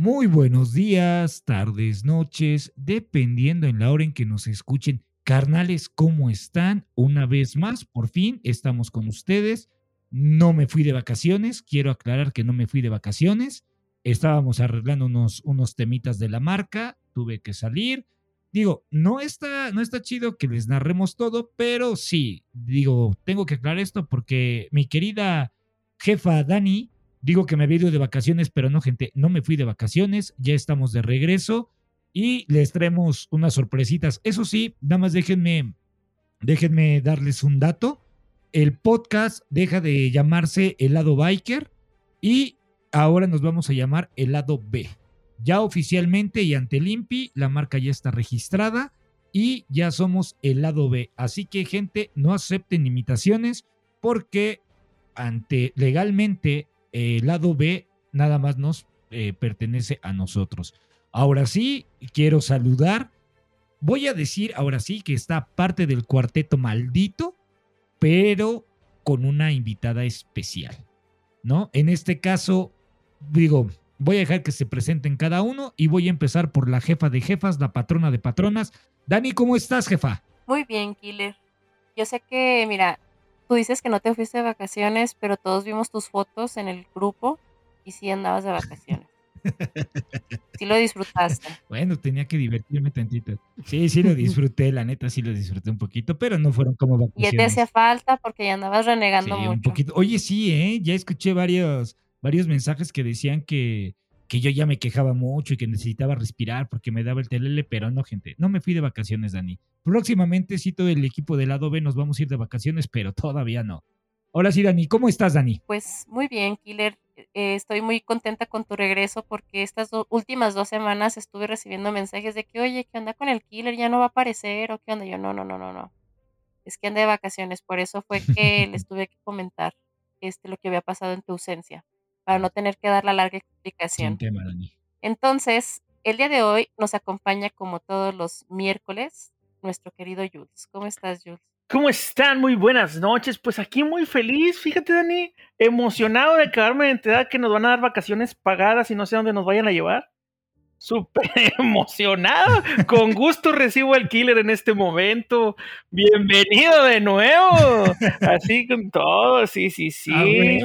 Muy buenos días, tardes, noches, dependiendo en la hora en que nos escuchen. Carnales, ¿cómo están? Una vez más, por fin estamos con ustedes. No me fui de vacaciones, quiero aclarar que no me fui de vacaciones. Estábamos arreglando unos, unos temitas de la marca, tuve que salir. Digo, no está, no está chido que les narremos todo, pero sí, digo, tengo que aclarar esto porque mi querida jefa Dani, digo que me había ido de vacaciones, pero no, gente, no me fui de vacaciones, ya estamos de regreso y les traemos unas sorpresitas. Eso sí, nada más déjenme, déjenme darles un dato. El podcast deja de llamarse El lado biker y ahora nos vamos a llamar El lado B. Ya oficialmente y ante el la marca ya está registrada y ya somos el lado B. Así que, gente, no acepten imitaciones porque ante legalmente el lado B nada más nos eh, pertenece a nosotros. Ahora sí, quiero saludar. Voy a decir ahora sí que está parte del cuarteto maldito, pero con una invitada especial, ¿no? En este caso, digo, voy a dejar que se presenten cada uno y voy a empezar por la jefa de jefas, la patrona de patronas. Dani, ¿cómo estás, jefa? Muy bien, Killer. Yo sé que, mira, tú dices que no te fuiste de vacaciones, pero todos vimos tus fotos en el grupo y sí andabas de vacaciones. Sí lo disfrutaste. Bueno, tenía que divertirme tantito. Sí, sí lo disfruté, la neta sí lo disfruté un poquito, pero no fueron como Y vacaciones. ya te hacía falta porque ya andabas renegando Sí, mucho. un poquito. Oye, sí, ¿eh? Ya escuché varios, varios mensajes que decían que, que yo ya me quejaba mucho y que necesitaba respirar porque me daba el telele, pero no, gente. No me fui de vacaciones, Dani. Próximamente sí todo el equipo del lado B nos vamos a ir de vacaciones, pero todavía no. Ahora sí, Dani, ¿cómo estás, Dani? Pues muy bien, Killer. Eh, estoy muy contenta con tu regreso porque estas do- últimas dos semanas estuve recibiendo mensajes de que, oye, ¿qué onda con el Killer? ¿Ya no va a aparecer? ¿O qué onda? Yo, no, no, no, no, no. Es que anda de vacaciones. Por eso fue que les tuve que comentar este, lo que había pasado en tu ausencia, para no tener que dar la larga Sin explicación. tema, Dani. Entonces, el día de hoy nos acompaña, como todos los miércoles, nuestro querido Jules. ¿Cómo estás, Jules? ¿Cómo están? Muy buenas noches. Pues aquí muy feliz, fíjate, Dani, emocionado de acabarme de enterar que nos van a dar vacaciones pagadas y no sé dónde nos vayan a llevar. Súper emocionado. Con gusto recibo al killer en este momento. Bienvenido de nuevo. Así con todo, sí, sí, sí. Ah, güey.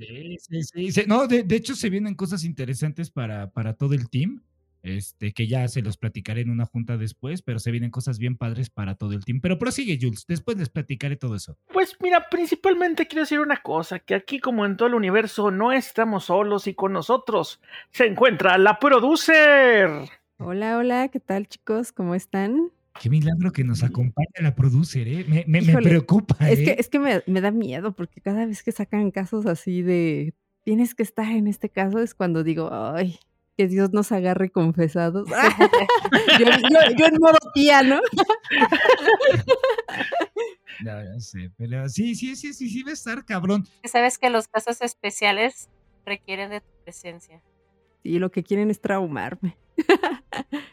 Sí, sí, sí, sí. No, de, de hecho se vienen cosas interesantes para, para todo el team. Este, que ya se los platicaré en una junta después, pero se vienen cosas bien padres para todo el team. Pero prosigue, Jules, después les platicaré todo eso. Pues mira, principalmente quiero decir una cosa, que aquí como en todo el universo no estamos solos y con nosotros se encuentra la producer. Hola, hola, ¿qué tal chicos? ¿Cómo están? Qué milagro que nos acompaña la producer, ¿eh? Me, me- me Híjole, preocupa, Es ¿eh? que, es que me, me da miedo porque cada vez que sacan casos así de tienes que estar en este caso es cuando digo, ay, que Dios nos agarre confesados. yo, yo- yo en modo tía, ¿no? No, no sé, pero sí, sí, sí, sí, sí va a estar cabrón. Sabes que los casos especiales requieren de tu presencia. Y lo que quieren es traumarme.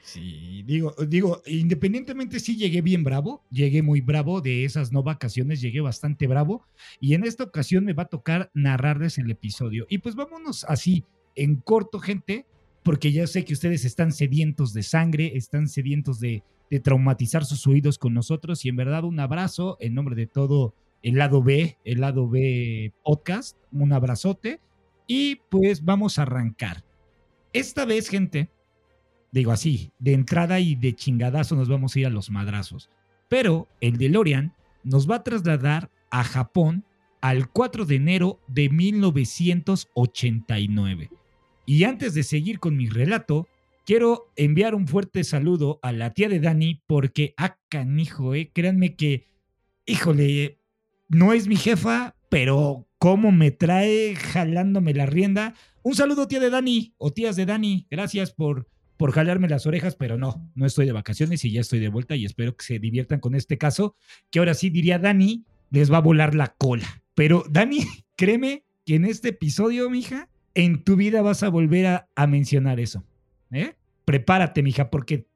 Sí, digo, digo, independientemente sí llegué bien bravo, llegué muy bravo de esas no vacaciones, llegué bastante bravo y en esta ocasión me va a tocar narrarles el episodio. Y pues vámonos así, en corto, gente, porque ya sé que ustedes están sedientos de sangre, están sedientos de, de traumatizar sus oídos con nosotros y en verdad un abrazo en nombre de todo el lado B, el lado B podcast, un abrazote y pues vamos a arrancar. Esta vez, gente, digo así, de entrada y de chingadazo nos vamos a ir a los madrazos. Pero el DeLorean nos va a trasladar a Japón al 4 de enero de 1989. Y antes de seguir con mi relato, quiero enviar un fuerte saludo a la tía de Dani porque, ah, canijo, eh, créanme que, híjole, no es mi jefa, pero cómo me trae jalándome la rienda. Un saludo, tía de Dani o tías de Dani. Gracias por, por jalarme las orejas, pero no, no estoy de vacaciones y ya estoy de vuelta y espero que se diviertan con este caso, que ahora sí diría Dani, les va a volar la cola. Pero Dani, créeme que en este episodio, mija, en tu vida vas a volver a, mencionar eso. ¿eh? Prepárate, mija, porque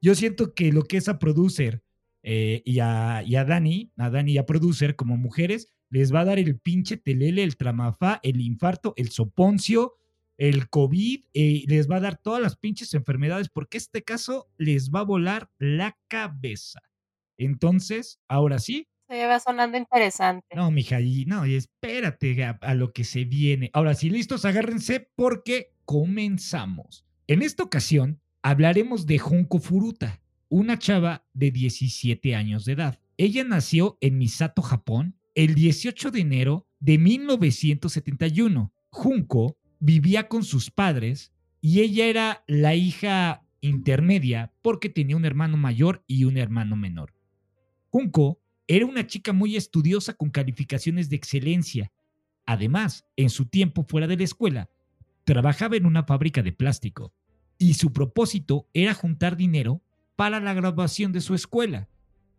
yo siento que lo que es a producer eh, y, a, y a Dani, a Dani y a producer como mujeres, les va a dar el pinche telele, el tramafá, el infarto, el soponcio, el COVID, eh, les va a dar todas las pinches enfermedades, porque este caso les va a volar la cabeza. Entonces, ahora sí. Se va sonando interesante. No, mija, y no, y espérate a, a lo que se viene. Ahora sí, listos, agárrense porque comenzamos. En esta ocasión hablaremos de Junko Furuta, una chava de 17 años de edad. Ella nació en Misato, Japón, el 18 de enero de 1971. Junko vivía con sus padres y ella era la hija intermedia porque tenía un hermano mayor y un hermano menor. Junko era una chica muy estudiosa con calificaciones de excelencia. Además, en su tiempo fuera de la escuela, trabajaba en una fábrica de plástico y su propósito era juntar dinero para la graduación de su escuela.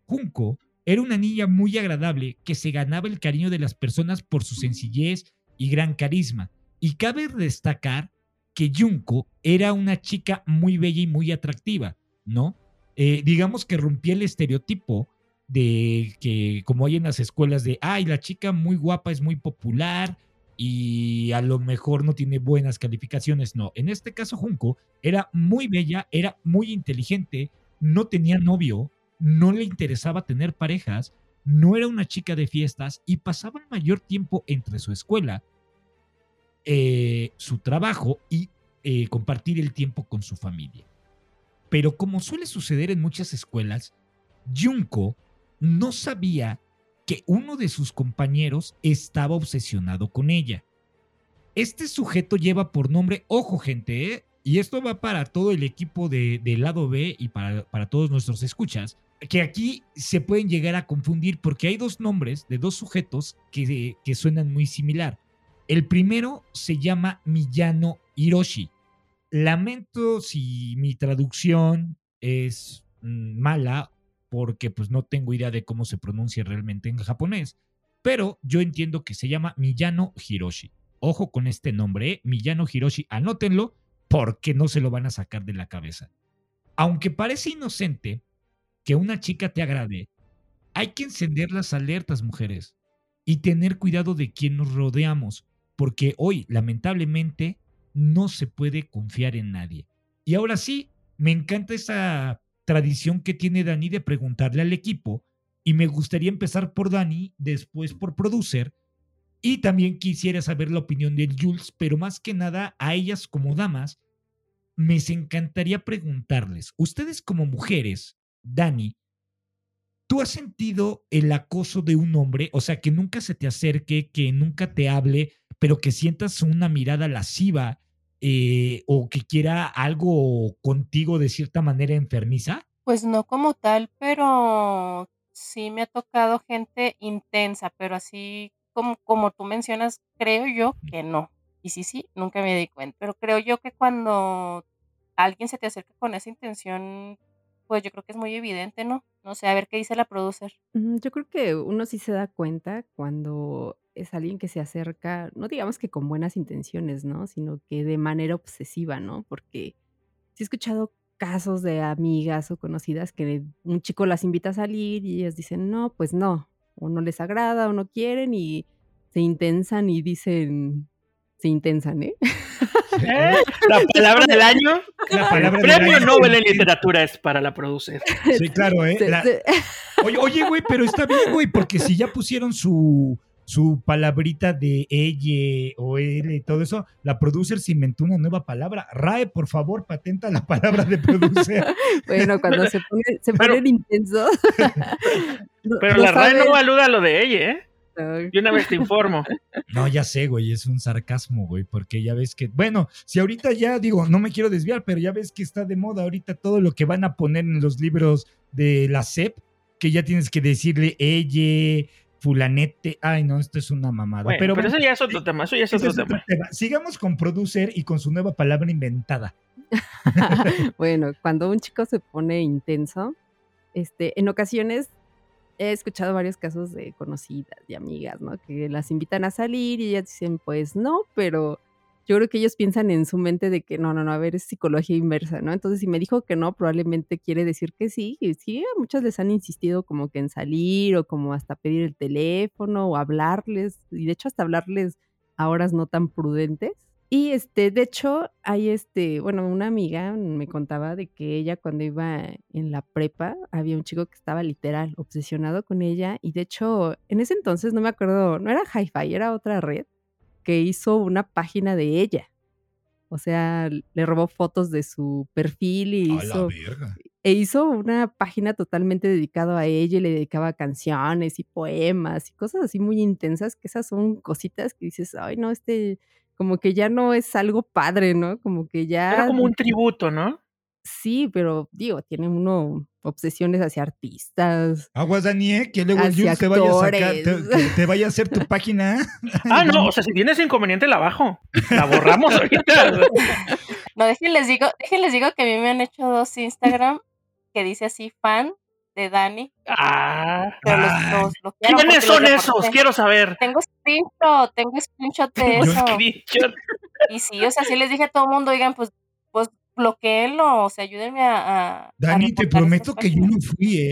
Junko era una niña muy agradable que se ganaba el cariño de las personas por su sencillez y gran carisma. Y cabe destacar que Junko era una chica muy bella y muy atractiva, ¿no? Eh, digamos que rompía el estereotipo de que, como hay en las escuelas, de, ay, la chica muy guapa es muy popular y a lo mejor no tiene buenas calificaciones. No, en este caso Junko era muy bella, era muy inteligente, no tenía novio, no le interesaba tener parejas, no era una chica de fiestas y pasaba el mayor tiempo entre su escuela, eh, su trabajo y eh, compartir el tiempo con su familia. Pero como suele suceder en muchas escuelas, Junko no sabía que uno de sus compañeros estaba obsesionado con ella. Este sujeto lleva por nombre, ojo gente, ¿eh? y esto va para todo el equipo de, lado B y para, para todos nuestros escuchas, que aquí se pueden llegar a confundir porque hay dos nombres de dos sujetos que, que suenan muy similar. El primero se llama Miyano Hiroshi. Lamento si mi traducción es mm, mala porque pues no tengo idea de cómo se pronuncia realmente en japonés, pero yo entiendo que se llama Miyano Hiroshi. Ojo con este nombre, ¿eh? Miyano Hiroshi, anótenlo porque no se lo van a sacar de la cabeza. Aunque parece inocente, que una chica te agrade, hay que encender las alertas, mujeres, y tener cuidado de quién nos rodeamos, porque hoy, lamentablemente, no se puede confiar en nadie. Y ahora sí, me encanta esa tradición que tiene Dani de preguntarle al equipo, y me gustaría empezar por Dani, después por producer, y también quisiera saber la opinión de Jules, pero más que nada a ellas como damas, me encantaría preguntarles, ustedes como mujeres, Dani, ¿tú has sentido el acoso de un hombre? O sea, que nunca se te acerque, que nunca te hable, pero que sientas una mirada lasciva eh, o que quiera algo contigo de cierta manera enfermiza. Pues no como tal, pero sí me ha tocado gente intensa, pero así como, como tú mencionas, creo yo que no. Y sí, sí, nunca me di cuenta. Pero creo yo que cuando alguien se te acerca con esa intención, pues yo creo que es muy evidente, ¿no? No sé, a ver qué dice la producer. Yo creo que uno sí se da cuenta cuando es alguien que se acerca, no digamos que con buenas intenciones, ¿no? Sino que de manera obsesiva, ¿no? Porque sí he escuchado casos de amigas o conocidas que un chico las invita a salir y ellas dicen, no, pues no, o no les agrada o no quieren y se intensan y dicen, se intensan, ¿eh? ¿Eh? La palabra del año. el premio Nobel en literatura es para la producer. Sí, claro, ¿eh? Oye, oye, güey, pero está bien, güey, porque si ya pusieron su, su palabrita de ella o él y todo eso, la producer se inventó una nueva palabra. RAE, por favor, patenta la palabra de producer. bueno, cuando se, pone, se ponen intensos. pero la RAE no aluda a lo de ella, ¿eh? Y una vez te informo. No, ya sé, güey, es un sarcasmo, güey, porque ya ves que, bueno, si ahorita ya digo, no me quiero desviar, pero ya ves que está de moda ahorita todo lo que van a poner en los libros de la SEP, que ya tienes que decirle ella, fulanete, ay no, esto es una mamada. pero, pero eso ya es otro tema, eso ya es otro, tema. Sigamos con producer y con su nueva palabra inventada. bueno, cuando un chico se pone intenso, este, en ocasiones he escuchado varios casos de conocidas y amigas, ¿no? Que las invitan a salir y ellas dicen, pues no, pero yo creo que ellos piensan en su mente de que no, no, no, a ver, es psicología inversa, ¿no? Entonces, si me dijo que no, probablemente quiere decir que sí. Y sí, muchas les han insistido como que en salir o como hasta pedir el teléfono o hablarles, y de hecho hasta hablarles a horas no tan prudentes. Y este, de hecho, hay este, bueno, una amiga me contaba de que ella cuando iba en la prepa, había un chico que estaba literal obsesionado con ella. Y de hecho, en ese entonces no me acuerdo, no era Hi-Fi, era otra red que hizo una página de ella. O sea, le robó fotos de su perfil y A la hizo, e hizo una página totalmente dedicada a ella y le dedicaba canciones y poemas y cosas así muy intensas, que esas son cositas que dices, ay, no, este, como que ya no es algo padre, ¿no? Como que Era ya, como un tributo, ¿no? sí, pero digo, tiene uno obsesiones hacia artistas. Aguas, Dani, ¿eh? que luego el te vaya a sacar, te- te vaya a hacer tu página. Ah, no, o sea, si tienes inconveniente la bajo. La borramos ahorita. No, déjenles digo, déjenles digo que a mí me han hecho dos Instagram que dice así fan de Dani, Ah. pero los, bloquearon ¿Quiénes los son esos? Quiero saber. Tengo screenshot, tengo screenshot de eso. Screenshot. Y sí, o sea, sí les dije a todo el mundo, oigan, pues, pues bloqueenlo, o sea, ayúdenme a. a- a Dani, te prometo que yo no fui, ¿eh?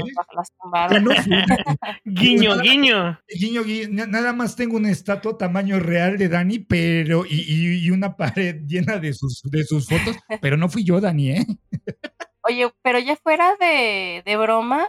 Yo no fui. Guiño, guiño. Guiño, guiño, na- nada más tengo una estatua tamaño real de Dani, pero y, y- y una pared llena de sus, de sus fotos, pero no fui yo, Dani, ¿eh? Oye, pero ya fuera de, de broma,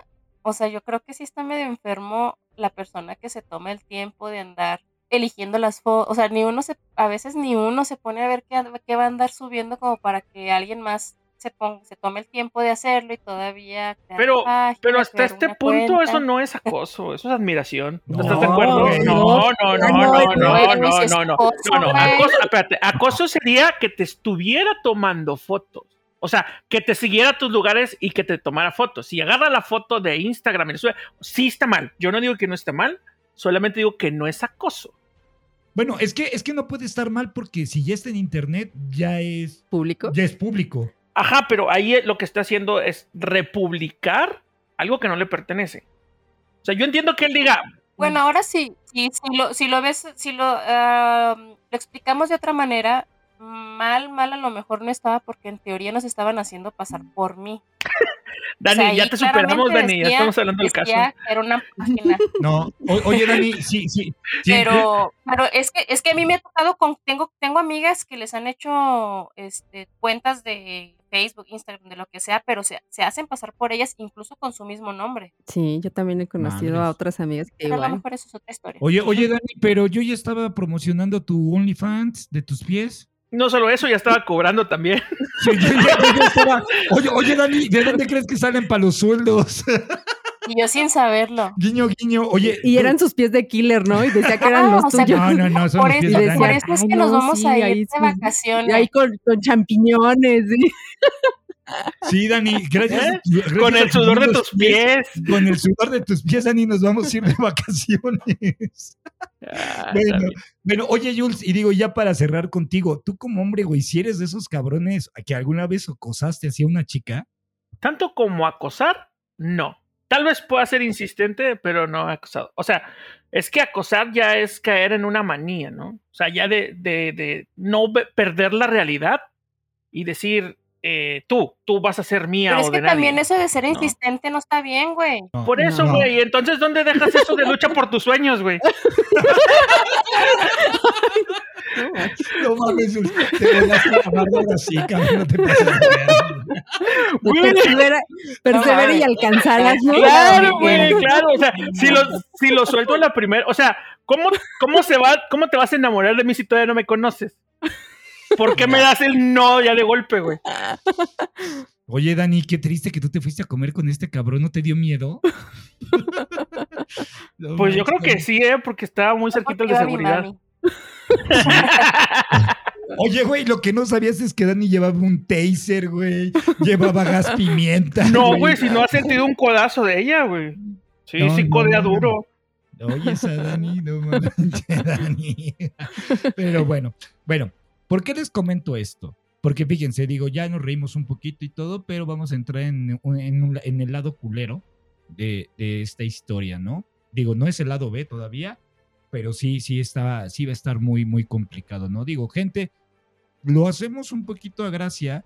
o sea, yo creo que sí está medio enfermo la persona que se toma el tiempo de andar eligiendo las fotos, o sea, ni uno se, a veces ni uno se pone a ver qué, qué va a andar subiendo como para que alguien más se ponga, se tome el tiempo de hacerlo y todavía Pero- página, Pero hasta este punto cuenta. eso no es acoso, eso es admiración. ¿No No, estás de acuerdo? No, no, no, no, No, no, no, no, no, no. acoso, espérate, acoso sería que te estuviera tomando fotos. O sea, que te siguiera a tus lugares y que te tomara fotos. Si agarra la foto de Instagram y sube, sí está mal. Yo no digo que no esté mal, solamente digo que no es acoso. Bueno, es que, es que no puede estar mal porque si ya está en internet, ya es, ¿Público? ya es público. Ajá, pero ahí lo que está haciendo es republicar algo que no le pertenece. O sea, yo entiendo que él diga, Bueno, ahora sí, sí, si lo, si lo ves, si lo, ah, lo explicamos de otra manera, mal, mal a lo mejor no estaba porque en teoría nos estaban haciendo pasar por mí. Dani, O sea, ya te superamos, Dani, ya estamos hablando del caso. era una página. No, o- oye, Dani, sí, sí. sí, Pero, pero es que, es que a mí me ha tocado con, tengo, tengo amigas que les han hecho este, cuentas de Facebook, Instagram, de lo que sea, pero se, se hacen pasar por ellas incluso con su mismo nombre. Sí, yo también he conocido a otras amigas que Pero a lo igual. mejor eso es otra historia. Oye, oye, Dani, pero yo ya estaba promocionando tu OnlyFans de tus pies. No solo eso, ya estaba cobrando también. Sí, yo ya- yo ya estaba- Oye, oye, Dani, ¿de dónde crees que salen para los sueldos? Y yo sin saberlo. guiño, guiño. Oye. Y tú- eran sus pies de killer, ¿no? Y decía que eran Ah, los o sea, tuyos. No, no, no, son Por los eso, pies Y de por eso es "Ay, que nos no, vamos sí, a ir ahí de vacaciones. Y ahí con, con champiñones. ¿sí? Sí, Dani, gracias. ¿Eh? gracias Con el sudor de tus pies. Con el sudor de tus pies, Dani, nos vamos a ir de vacaciones. Ah, Bueno, bueno, oye, Jules, y digo, ya para cerrar contigo, tú como hombre, güey, si eres de esos cabrones que alguna vez acosaste hacia una chica, Tanto como acosar, no. Tal vez pueda ser insistente, pero no acosado. O sea, es que acosar ya es caer en una manía, ¿no? O sea, ya de, de, de no perder la realidad y decir, eh, tú, tú vas a ser mía Pero o es de que nadie. también eso de ser insistente no está bien, güey. no, Por eso, no. güey. Entonces, ¿dónde dejas eso de lucha por tus sueños, güey? No, mames, te barra así, cabrón, no te pases persevera, persevera y mames. alcanzarás, ¿no? Claro, güey, claro. O sea, si lo, si lo suelto en la primera. O sea, ¿cómo, ¿cómo se va? ¿Cómo te vas a enamorar de mí si todavía no me conoces? ¿Por qué me das el no ya de golpe, güey? Oye, Dani, qué triste que tú te fuiste a comer con este cabrón, ¿no te dio miedo? No Pues yo creo que sí, ¿eh? Porque estaba muy cerquita el de seguridad. Oye, güey, lo que no sabías es que Dani llevaba un taser, güey. Llevaba gas pimienta. No, güey, si no has sentido un codazo de ella, güey. Sí, No, sí, no, codea no, duro. Oye, esa Dani, no manches, Dani. Pero bueno, bueno, ¿por qué les comento esto? Porque fíjense, digo, ya nos reímos un poquito y todo, pero vamos a entrar en, en en el lado culero de, de esta historia, ¿no? Digo, no es el lado B todavía, pero sí, sí, está, sí va a estar muy, muy complicado, ¿no? Digo, gente, lo hacemos un poquito a gracia,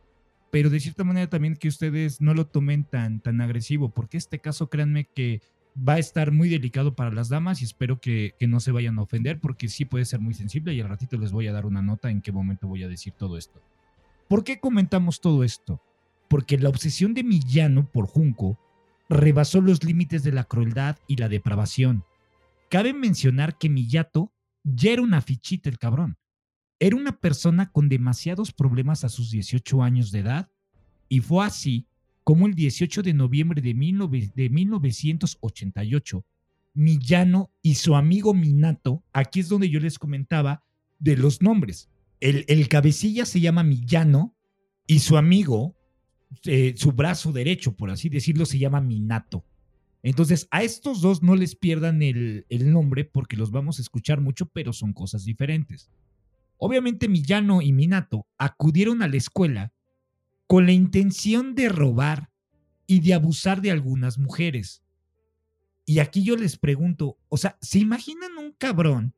pero de cierta manera también que ustedes no lo tomen tan, tan agresivo, porque este caso, créanme que va a estar muy delicado para las damas y espero que, que no se vayan a ofender porque sí puede ser muy sensible y al ratito les voy a dar una nota en qué momento voy a decir todo esto. ¿Por qué comentamos todo esto? Porque la obsesión de Millano por Junco rebasó los límites de la crueldad y la depravación. Cabe mencionar que Miyato ya era una fichita el cabrón. Era una persona con demasiados problemas a sus 18 años de edad y fue así como el 18 de noviembre de, 19 de 1988, Millano y su amigo Minato, aquí es donde yo les comentaba de los nombres. El, el cabecilla se llama Millano y su amigo, eh, su brazo derecho, por así decirlo, se llama Minato. Entonces, a estos dos no les pierdan el, el nombre porque los vamos a escuchar mucho, pero son cosas diferentes. Obviamente Millano y Minato acudieron a la escuela con la intención de robar y de abusar de algunas mujeres. Y aquí yo les pregunto, o sea, ¿se imaginan un cabrón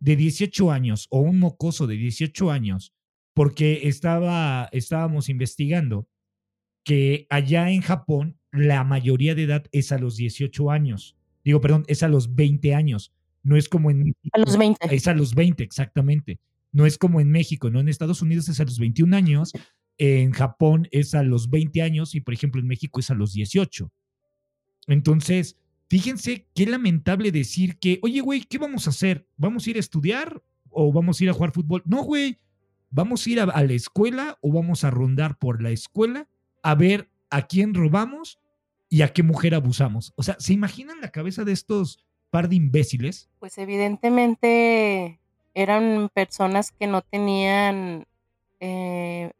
de 18 años o un mocoso de 18 años? Porque estaba, estábamos investigando que allá en Japón la mayoría de edad es a los 18 años. Digo, perdón, es a los 20 años. No es como en México. A los 20. Es a los 20, exactamente. No es como en México, ¿no? En Estados Unidos es a los 21 años en Japón es a los 20 años y, por ejemplo, en México es a los 18. Entonces, fíjense qué lamentable decir que, oye, güey, ¿qué vamos a hacer? ¿Vamos a ir a estudiar o vamos a ir a jugar fútbol? No, güey, vamos a ir a, la escuela o vamos a rondar por la escuela a ver a quién robamos y a qué mujer abusamos. O sea, ¿se imaginan la cabeza de estos par de imbéciles? Pues evidentemente eran personas que no tenían eh,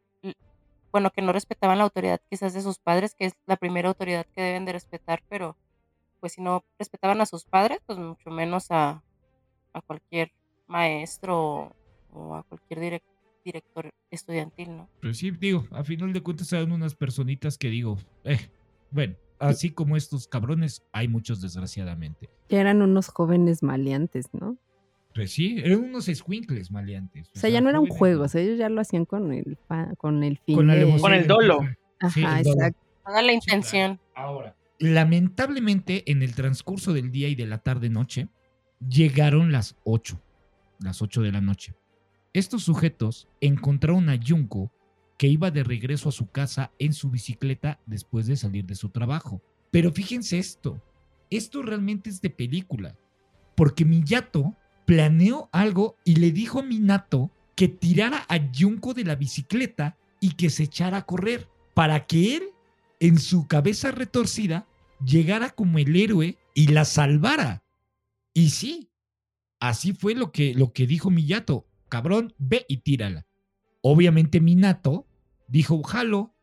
bueno, que no respetaban la autoridad quizás de sus padres, que es la primera autoridad que deben de respetar, pero pues si no respetaban a sus padres, pues mucho menos a, a cualquier maestro o a cualquier direc- director estudiantil, ¿no? Pues sí, digo, a final de cuentas eran unas personitas que digo, eh, bueno, así como estos cabrones, hay muchos desgraciadamente. Que eran unos jóvenes maleantes, ¿no? Pues sí, eran unos squinkles maleantes. O sea, ya no era un juego, ¿no? o sea, ellos ya lo hacían con el, con el fin Con la de... Con el dolo. Ajá, Sí, el dolo. exacto. Toda la intención. Ahora, lamentablemente en el transcurso del día y de la tarde-noche, llegaron las 8, las 8 de la noche. Estos sujetos encontraron a Junko que iba de regreso a su casa en su bicicleta después de salir de su trabajo. Pero fíjense esto, esto realmente es de película, porque Miyato planeó algo y le dijo a Minato que tirara a Junko de la bicicleta y que se echara a correr, para que él, en su cabeza retorcida, llegara como el héroe y la salvara. Y sí, así fue lo que, lo que dijo Miyato. Cabrón, ve y tírala. Obviamente Minato dijo, jalo,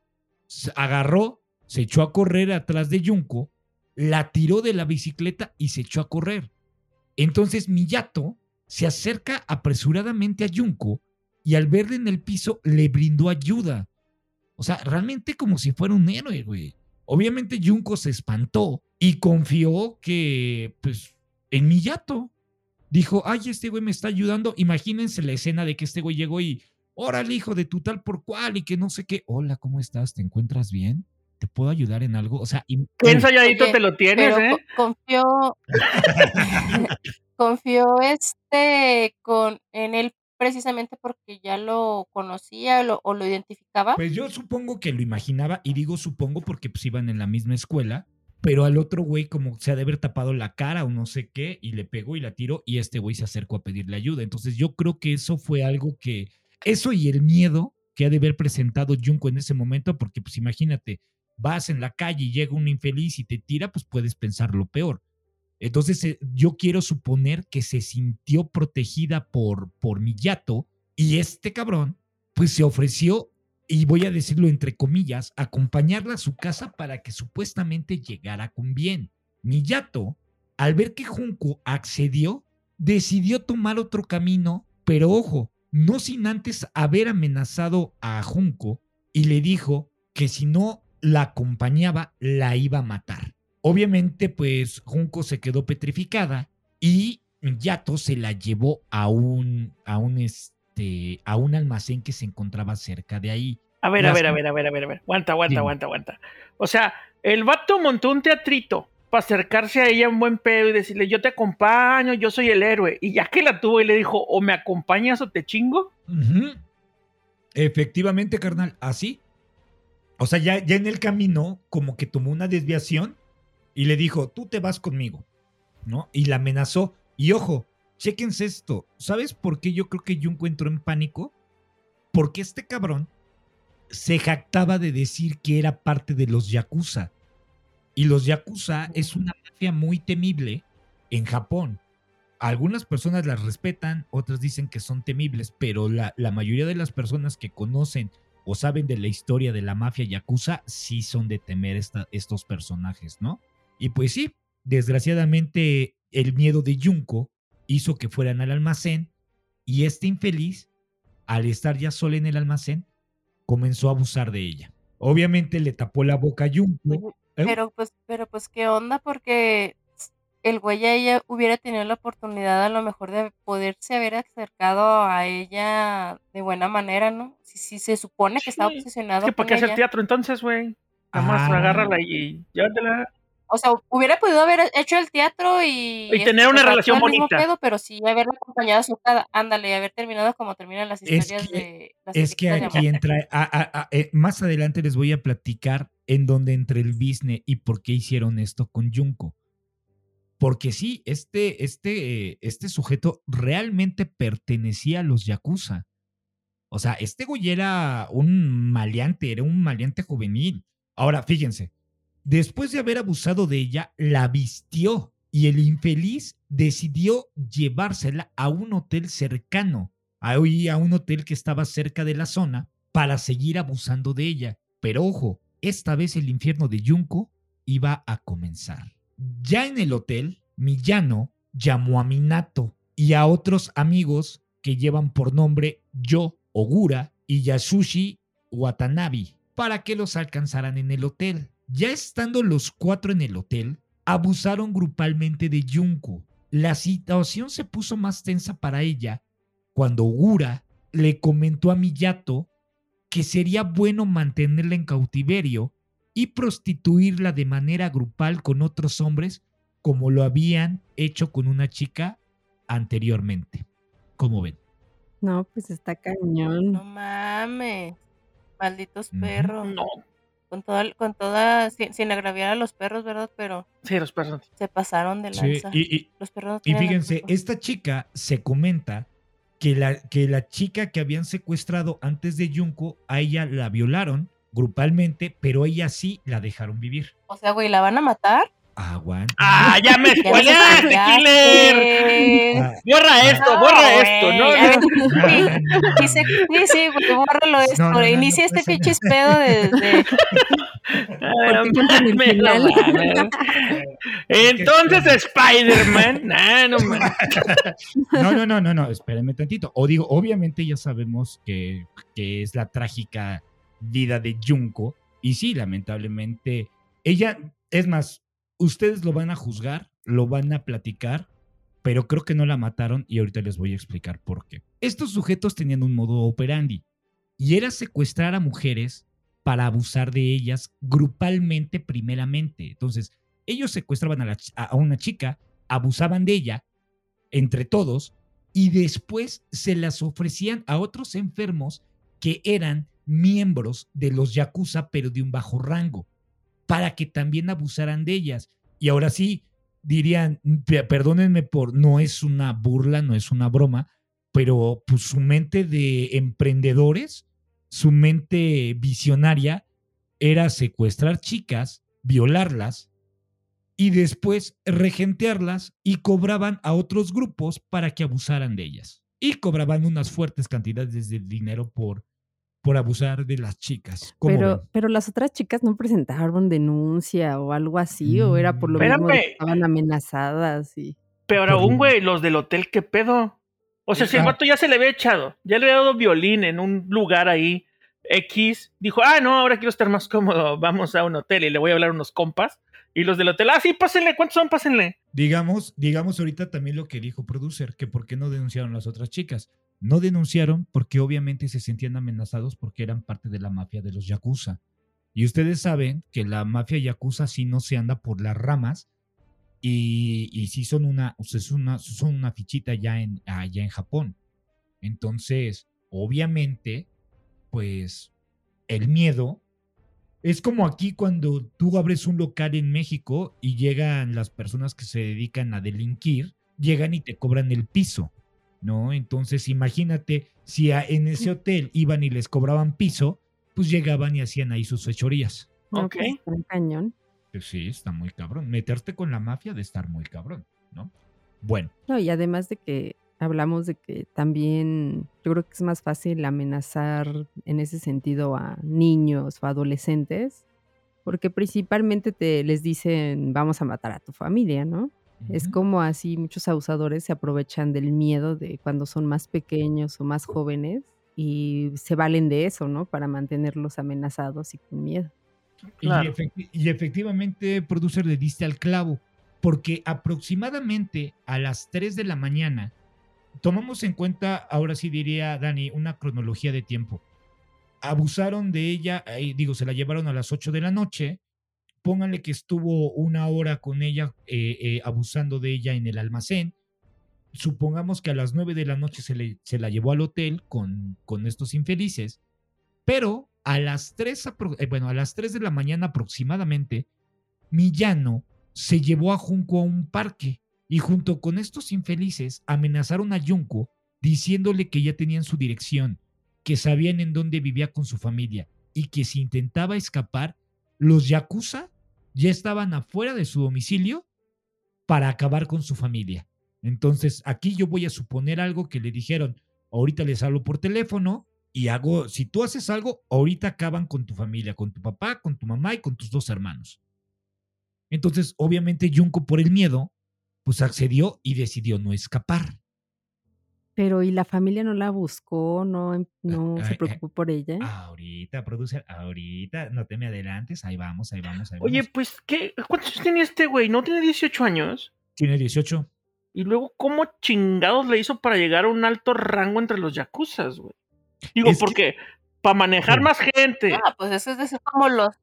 agarró, se echó a correr atrás de Junko, la tiró de la bicicleta y se echó a correr. Entonces Miyato se acerca apresuradamente a Junko y al verle en el piso le brindó ayuda. O sea, realmente como si fuera un héroe, güey. Obviamente Junko se espantó y confió que, pues, en Miyato. Dijo, ay, este güey me está ayudando. Imagínense la escena de que este güey llegó y, órale, hijo de tu tal por cual y que no sé qué. Hola, ¿cómo estás? ¿Te encuentras bien? ¿Te puedo ayudar en algo? O sea, y- Qué ensayadito Oye, te lo tienes, Pero ¿eh? co- confió, confió este con en él precisamente porque ya lo conocía lo- o lo identificaba. Pues yo supongo que lo imaginaba, y digo supongo porque pues iban en la misma escuela, pero al otro güey como se ha de haber tapado la cara o no sé qué, y le pegó y la tiró, y este güey se acercó a pedirle ayuda. Entonces yo creo que eso fue algo que, eso y el miedo que ha de haber presentado Junko en ese momento, porque pues imagínate, vas en la calle y llega un infeliz y te tira, pues puedes pensar lo peor. Entonces eh, yo quiero suponer que se sintió protegida por, por Miyato y este cabrón pues se ofreció, y voy a decirlo entre comillas, acompañarla a su casa para que supuestamente llegara con bien. Miyato, al ver que Junko accedió, decidió tomar otro camino, pero ojo, no sin antes haber amenazado a Junko y le dijo que si no la acompañaba, la iba a matar. Obviamente, pues Junko se quedó petrificada y Yato se la llevó a un, a un, este, a un almacén que se encontraba cerca de ahí. A ver, a ver, a ver, a ver, a ver, a ver. Aguanta, aguanta, aguanta, aguanta. O sea, el vato montó un teatrito para acercarse a ella un buen pedo y decirle, yo te acompaño, yo soy el héroe. Y ya que la tuvo y le dijo, o me acompañas o te chingo. Efectivamente, carnal, así. O sea, ya, ya en el camino, como que tomó una desviación y le dijo, tú te vas conmigo, ¿no? Y la amenazó. Y ojo, chéquense esto. ¿Sabes por qué yo creo que Junko entró en pánico? Porque este cabrón se jactaba de decir que era parte de los Yakuza. Y los Yakuza es una mafia muy temible en Japón. Algunas personas las respetan, otras dicen que son temibles, pero la, la mayoría de las personas que conocen o saben de la historia de la mafia Yakuza sí son de temer esta- estos personajes, ¿no? Y pues sí, desgraciadamente el miedo de Junko hizo que fueran al almacén y este infeliz, al estar ya sola en el almacén, comenzó a abusar de ella. Obviamente le tapó la boca a Junko. ¿eh? Pero pues, pero pues, ¿qué onda? Porque el güey a ella hubiera tenido la oportunidad a lo mejor de poderse haber acercado a ella de buena manera, ¿no? Si, si se supone que estaba Sí, obsesionado Es que con ¿para qué hacer teatro entonces, güey? Nada más Ah. agárrala y llévatela. O sea, hubiera podido haber hecho el teatro y... Y tener una pues, relación bonita. pedo, pero sí haberla acompañado a su casa. Ándale, y haber terminado como terminan las Es historias que- de... Las Es que aquí entra, a- a- a- eh, más adelante les voy a platicar en dónde entra el business y por qué hicieron esto con Junko. Porque sí, este, este, este sujeto realmente pertenecía a los Yakuza. O sea, este güey era un maleante, era un maleante juvenil. Ahora, fíjense, después de haber abusado de ella, la vistió y el infeliz decidió llevársela a un hotel cercano, ahí a un hotel que estaba cerca de la zona, para seguir abusando de ella. Pero ojo, esta vez el infierno de Junko iba a comenzar. Ya en el hotel, Miyano llamó a Minato y a otros amigos que llevan por nombre Yo, Ogura y Yasushi Watanabe para que los alcanzaran en el hotel. Ya estando los cuatro en el hotel, abusaron grupalmente de Junko. La situación se puso más tensa para ella cuando Ogura le comentó a Miyato que sería bueno mantenerla en cautiverio y prostituirla de manera grupal con otros hombres como lo habían hecho con una chica anteriormente. ¿Cómo ven? No, pues está cañón. No mames. Malditos perros. No. Con toda, con toda, sin, sin agraviar a los perros, ¿verdad? Pero Sí, los perros. se pasaron de Sí, lanza. y, y- Los perros no y fíjense, esta chica se comenta que la, que la chica que habían secuestrado antes de Junko, a ella la violaron grupalmente, pero ella sí la dejaron vivir. O sea, güey, ¿la van a matar? Aguanta. ¡Ah, ya me spoileaste, Killer! Ah, Borra esto, No, borra esto, ¿no? No, sí, no, sí, sí, sí, güey, bórralo esto. No, no, no, Inicia no este pinche pedo de, de- Ay, no Porque cuentan el mames, no final. mames. Entonces, Spider-Man. Nah, no mames. No, no, no, no, no, espérenme tantito. O digo, obviamente ya sabemos que, que es la trágica vida de Junko. Y sí, lamentablemente, ella, es más, ustedes lo van a juzgar, lo van a platicar, pero creo que no la mataron y ahorita les voy a explicar por qué. Estos sujetos tenían un modo operandi y era secuestrar a mujeres para abusar de ellas grupalmente primeramente. Entonces, ellos secuestraban a, una chica, abusaban de ella entre todos y después se las ofrecían a otros enfermos que eran miembros de los yakuza pero de un bajo rango para que también abusaran de ellas. Y ahora sí dirían, "Pe- perdónenme por no es una burla, no es una broma, pero pues su mente de emprendedores, su mente visionaria era secuestrar chicas, violarlas y después regentearlas y cobraban a otros grupos para que abusaran de ellas. Y cobraban unas fuertes cantidades de dinero por, por abusar de las chicas. ¿Cómo Pero, ven? pero las otras chicas no presentaron denuncia o algo así, o era por lo Mm. mismo de que estaban amenazadas y. Peor Por aún, güey, los del hotel, ¿qué pedo? O sea, si el Ah. vato ya se le había echado, ya le había dado violín en un lugar ahí, X, dijo, ah, no, ahora quiero estar más cómodo, vamos a un hotel y le voy a hablar a unos compas. Y los del hotel, ah, sí, pásenle, ¿cuántos son? Pásenle. Digamos, digamos ahorita también lo que dijo Producer, que por qué no denunciaron las otras chicas. No denunciaron porque obviamente se sentían amenazados porque eran parte de la mafia de los Yakuza. Y ustedes saben que la mafia Yakuza sí no se anda por las ramas, y, y sí son una, o sea, una, son una fichita ya allá en Japón. Entonces, obviamente, pues el miedo es como aquí cuando tú abres un local en México y llegan las personas que se dedican a delinquir, llegan y te cobran el piso, ¿no? Entonces imagínate si a- en ese hotel iban y les cobraban piso, pues llegaban y hacían ahí sus fechorías. Ok. pues, cañón. Pues sí, está muy cabrón. Meterte con la mafia de estar muy cabrón, ¿no? Bueno, No, y además de que hablamos de que también yo creo que es más fácil amenazar en ese sentido a niños o adolescentes, porque principalmente te les dicen vamos a matar a tu familia, ¿no? Es como así muchos abusadores se aprovechan del miedo de cuando son más pequeños o más jóvenes y se valen de eso, ¿no? Para mantenerlos amenazados y con miedo. Y, Claro. efecti- y efectivamente, producer, le diste al clavo, porque aproximadamente a las 3 de la mañana, tomamos en cuenta, ahora sí diría Dani, una cronología de tiempo. Abusaron de ella, eh, digo, se la llevaron a las 8 de la noche, pónganle que estuvo una hora con ella eh, eh, abusando de ella en el almacén. Supongamos que a las 9 de la noche se, le, se la llevó al hotel con, con estos infelices, pero a las 3, apro- eh, bueno, a las 3 de la mañana aproximadamente, Millano se llevó a Junco a un parque y junto con estos infelices amenazaron a Junco diciéndole que ya tenían su dirección, que sabían en dónde vivía con su familia y que si intentaba escapar, los yakuza ya estaban afuera de su domicilio para acabar con su familia. Entonces, aquí yo voy a suponer algo que le dijeron, ahorita les hablo por teléfono y hago, si tú haces algo, ahorita acaban con tu familia, con tu papá, con tu mamá y con tus dos hermanos. Entonces, obviamente, Junko por el miedo, pues accedió y decidió no escapar. Pero ¿y la familia no la buscó? ¿No, em- no ay, se ay. preocupó por ella? Ahorita, producer, ahorita, no te me adelantes, ahí vamos, ahí vamos, ahí Oye, vamos. pues, ¿qué? ¿cuántos años tenía este güey? ¿No tiene 18 años? Tiene 18. Y luego, ¿cómo chingados le hizo para llegar a un alto rango entre los yakuzas, güey? Digo, Es que- porque para manejar más gente. Ah, pues eso es de ser como los,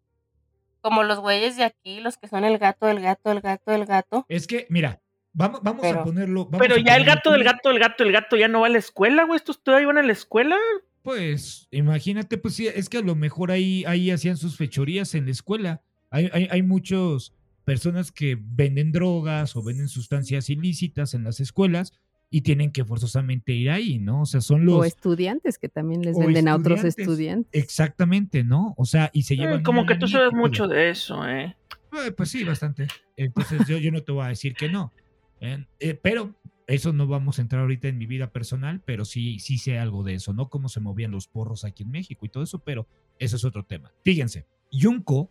como los güeyes de aquí, los que son el gato, el gato, el gato, el gato. Es que, mira, vamos, vamos a ponerlo. vamos Pero a ya el gato, el gato, el gato, el gato ya no va a la escuela, güey. ¿Estos todavía van a la escuela? Pues, imagínate, pues sí, es que a lo mejor ahí, ahí hacían sus fechorías en la escuela. Hay, hay, hay muchas personas que venden drogas o venden sustancias ilícitas en las escuelas y tienen que forzosamente ir ahí, ¿no? O sea, son los... O estudiantes que también les venden a otros estudiantes. Exactamente, ¿no? O sea, y se Eh, llevan... como que tú sabes mucho de eso, ¿eh? Eh, pues sí, bastante. Entonces yo, yo no te voy a decir que no. Eh, eh, pero eso no vamos a entrar ahorita en mi vida personal, pero sí, sí sé algo de eso, ¿no? Cómo se movían los porros aquí en México y todo eso, pero eso es otro tema. Fíjense, Junko,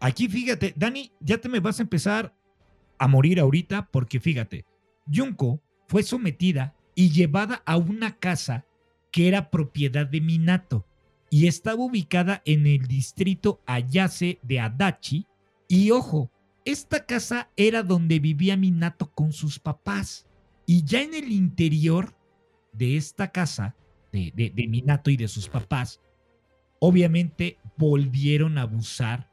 aquí fíjate, Dani, ya te me vas a empezar a morir ahorita porque fíjate, Junko fue sometida y llevada a una casa que era propiedad de Minato y estaba ubicada en el distrito Ayase de Adachi. Y ojo, esta casa era donde vivía Minato con sus papás. Y ya en el interior de esta casa, de, de- de Minato y de sus papás, obviamente volvieron a abusar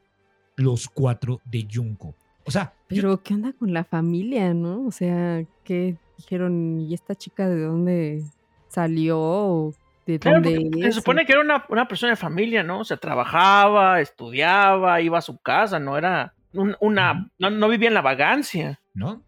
los cuatro de Junko. O sea, yo- Pero ¿qué onda con la familia, no? O sea, ¿qué dijeron? ¿Y esta chica de dónde salió? ¿O ¿De Claro, dónde se supone que era una, una persona de familia, ¿no? O sea, trabajaba, estudiaba, iba a su casa, no era un- una, no, no vivía en la vagancia. ¿no?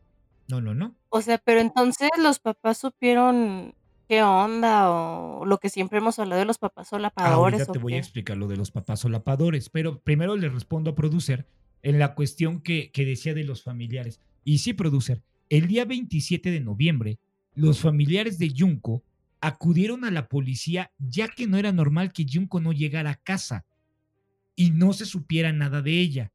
No, no, no. O sea, pero entonces los papás supieron qué onda o lo que siempre hemos hablado de los papás solapadores. Ahorita te ¿o voy a explicar lo de los papás solapadores, pero primero le respondo a producer en la cuestión que, que decía de los familiares. Y sí, producer, el día 27 de noviembre, los familiares de Junko acudieron a la policía ya que no era normal que Junko no llegara a casa y no se supiera nada de ella.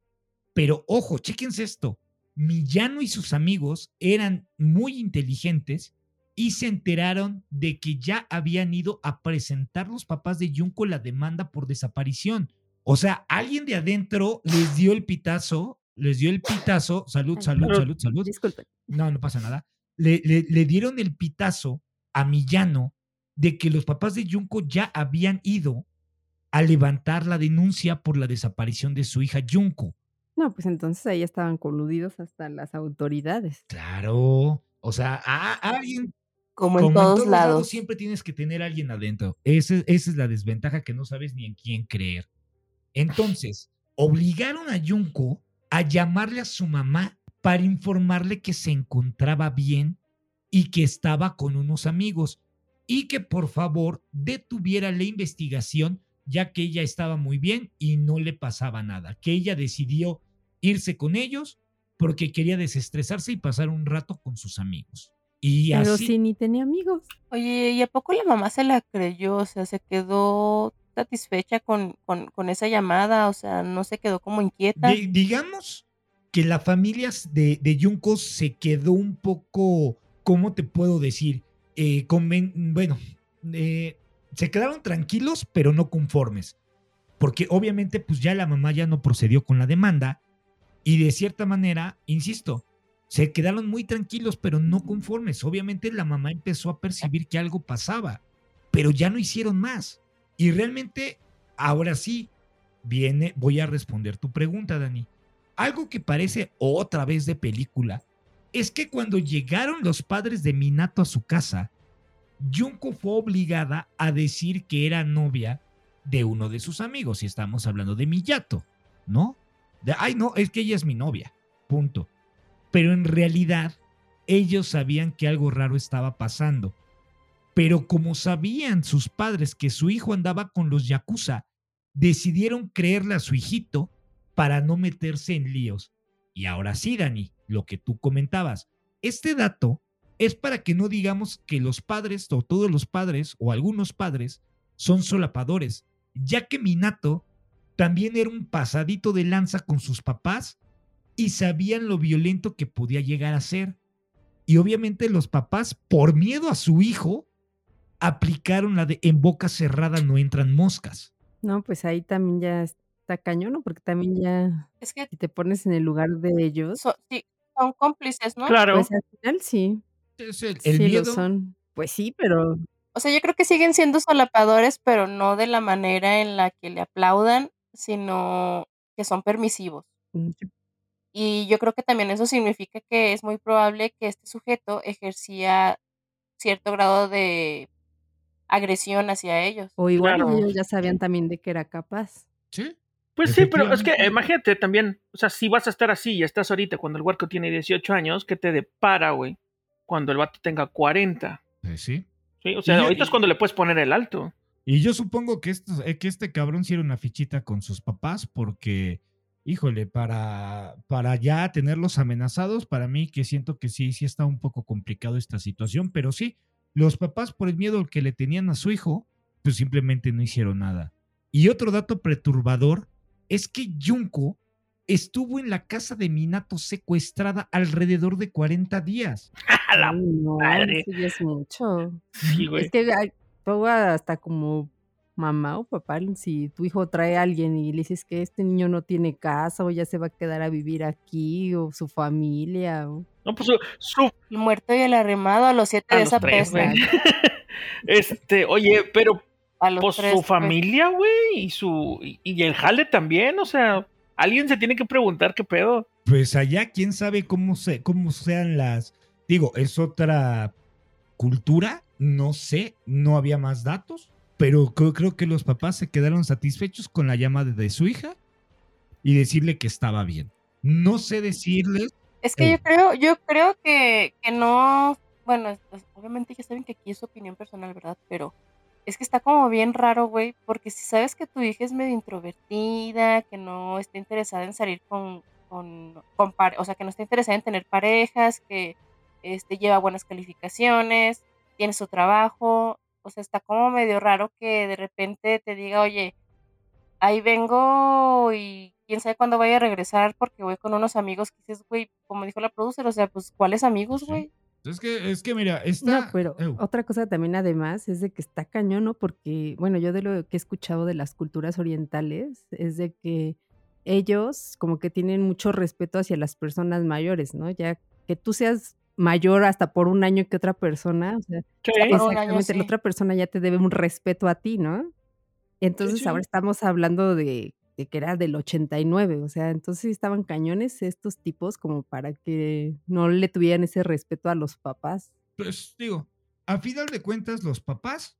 Pero ojo, chéquense esto. Millano y sus amigos eran muy inteligentes y se enteraron de que ya habían ido a presentar los papás de Junko la demanda por desaparición. O sea, alguien de adentro les dio el pitazo, les dio el pitazo, salud, salud, salud, salud. Disculpen. No, no pasa nada. Le, le- le dieron el pitazo a Millano de que los papás de Junko ya habían ido a levantar la denuncia por la desaparición de su hija Junko. No, pues entonces ahí estaban coludidos hasta las autoridades. Claro. O sea, a, a alguien Como en como todos lados. siempre tienes que tener a alguien adentro. Ese- esa es la desventaja que no sabes ni en quién creer. Entonces, obligaron a Junko a llamarle a su mamá para informarle que se encontraba bien y que estaba con unos amigos y que por favor detuviera la investigación ya que ella estaba muy bien y no le pasaba nada, que ella decidió irse con ellos porque quería desestresarse y pasar un rato con sus amigos. Y Pero así, sí, ni tenía amigos. Oye, ¿y a poco la mamá se la creyó? O sea, se quedó satisfecha con, con, con esa llamada, o sea, no se quedó como inquieta. Di- digamos que la familia de, de Junko se quedó un poco, ¿cómo te puedo decir? Eh, conven- bueno, eh, se quedaron tranquilos, pero no conformes. Porque obviamente, pues ya la mamá ya no procedió con la demanda. Y de cierta manera, insisto, se quedaron muy tranquilos, pero no conformes. Obviamente la mamá empezó a percibir que algo pasaba, pero ya no hicieron más. Y realmente, ahora sí, viene, voy a responder tu pregunta, Dani. Algo que parece otra vez de película es que cuando llegaron los padres de Minato a su casa, Junko fue obligada a decir que era novia de uno de sus amigos, y estamos hablando de Miyato, ¿no? De, ay, no, es que ella es mi novia, punto. Pero en realidad, ellos sabían que algo raro estaba pasando. Pero como sabían sus padres que su hijo andaba con los yakuza, decidieron creerle a su hijito para no meterse en líos. Y ahora sí, Dani, lo que tú comentabas, este dato es para que no digamos que los padres o todos los padres o algunos padres son solapadores, ya que Minato también era un pasadito de lanza con sus papás y sabían lo violento que podía llegar a ser. Y obviamente los papás, por miedo a su hijo, aplicaron la de en boca cerrada no entran moscas. No, pues ahí también ya está cañón, ¿no? Porque también ya, Es que si te pones en el lugar de ellos, so- sí, son cómplices, ¿no? Claro. pues al final sí, Es el, el sí lo miedo. son. Pues sí, pero O sea, yo creo que siguen siendo solapadores, pero no de la manera en la que le aplaudan, sino que son permisivos. mm, Y yo creo que también eso significa que es muy probable que este sujeto ejercía cierto grado de agresión hacia ellos. o igual Claro. ellos ya sabían también de que era capaz. Sí. Pues sí, pero es que imagínate también, o sea, si vas a estar así y estás ahorita cuando el huerco tiene 18 años, ¿qué te depara, güey? Cuando el vato tenga 40. Eh, sí. ¿sí? O sea, Y- ahorita es cuando le puedes poner el alto. Y yo supongo que, esto, eh, que este cabrón sí era una fichita con sus papás porque, híjole, para, para ya tenerlos amenazados, para mí que siento que sí, sí está un poco complicado esta situación, pero sí, los papás por el miedo que le tenían a su hijo, pues simplemente no hicieron nada. Y otro dato perturbador es que Junko estuvo en la casa de Minato secuestrada alrededor de 40 días. ¡A la no, madre! es mucho. Sí, güey. Es que ay, tú hasta como mamá o papá, si tu hijo trae a alguien y le dices que este niño no tiene casa o ya se va a quedar a vivir aquí o su familia o... No, pues su, El muerto y el arrimado a los siete a de los esa tres. Este, oye, pero A los pues tres, su familia, güey, y su y, y el jale también, o sea, alguien se tiene que preguntar qué pedo. Pues allá, quién sabe cómo, se, cómo sean las. Digo, es otra cultura, no sé, no había más datos, pero creo, creo que los papás se quedaron satisfechos con la llamada de su hija y decirle que estaba bien. No sé decirles. Es que Eh. yo creo, yo creo que, que no, bueno, pues, obviamente ya saben que aquí es opinión personal, ¿verdad? Pero es que está como bien raro, güey, porque si sabes que tu hija es medio introvertida, que no está interesada en salir con, con, con o sea, que no está interesada en tener parejas, que este, lleva buenas calificaciones, tiene su trabajo, o sea, está como medio raro que de repente te diga, oye, ahí vengo y quién sabe cuándo vaya a regresar porque voy con unos amigos que dices, güey, como dijo la producer, o sea, pues, ¿cuáles amigos, güey? Es que, es que mira, está. No, pero Ew. otra cosa también además es de que está cañón, ¿no? Porque, bueno, yo de lo que he escuchado de las culturas orientales es de que ellos como que tienen mucho respeto hacia las personas mayores, ¿no? Ya que tú seas mayor hasta por un año que otra persona, o sea, Sí. Por un año, sí. la otra persona ya te debe un respeto a ti, ¿no? Entonces sí. ahora estamos hablando de de que era del 89, o sea, entonces estaban cañones estos tipos como para que no le tuvieran ese respeto a los papás. Pues digo, a final de cuentas, los papás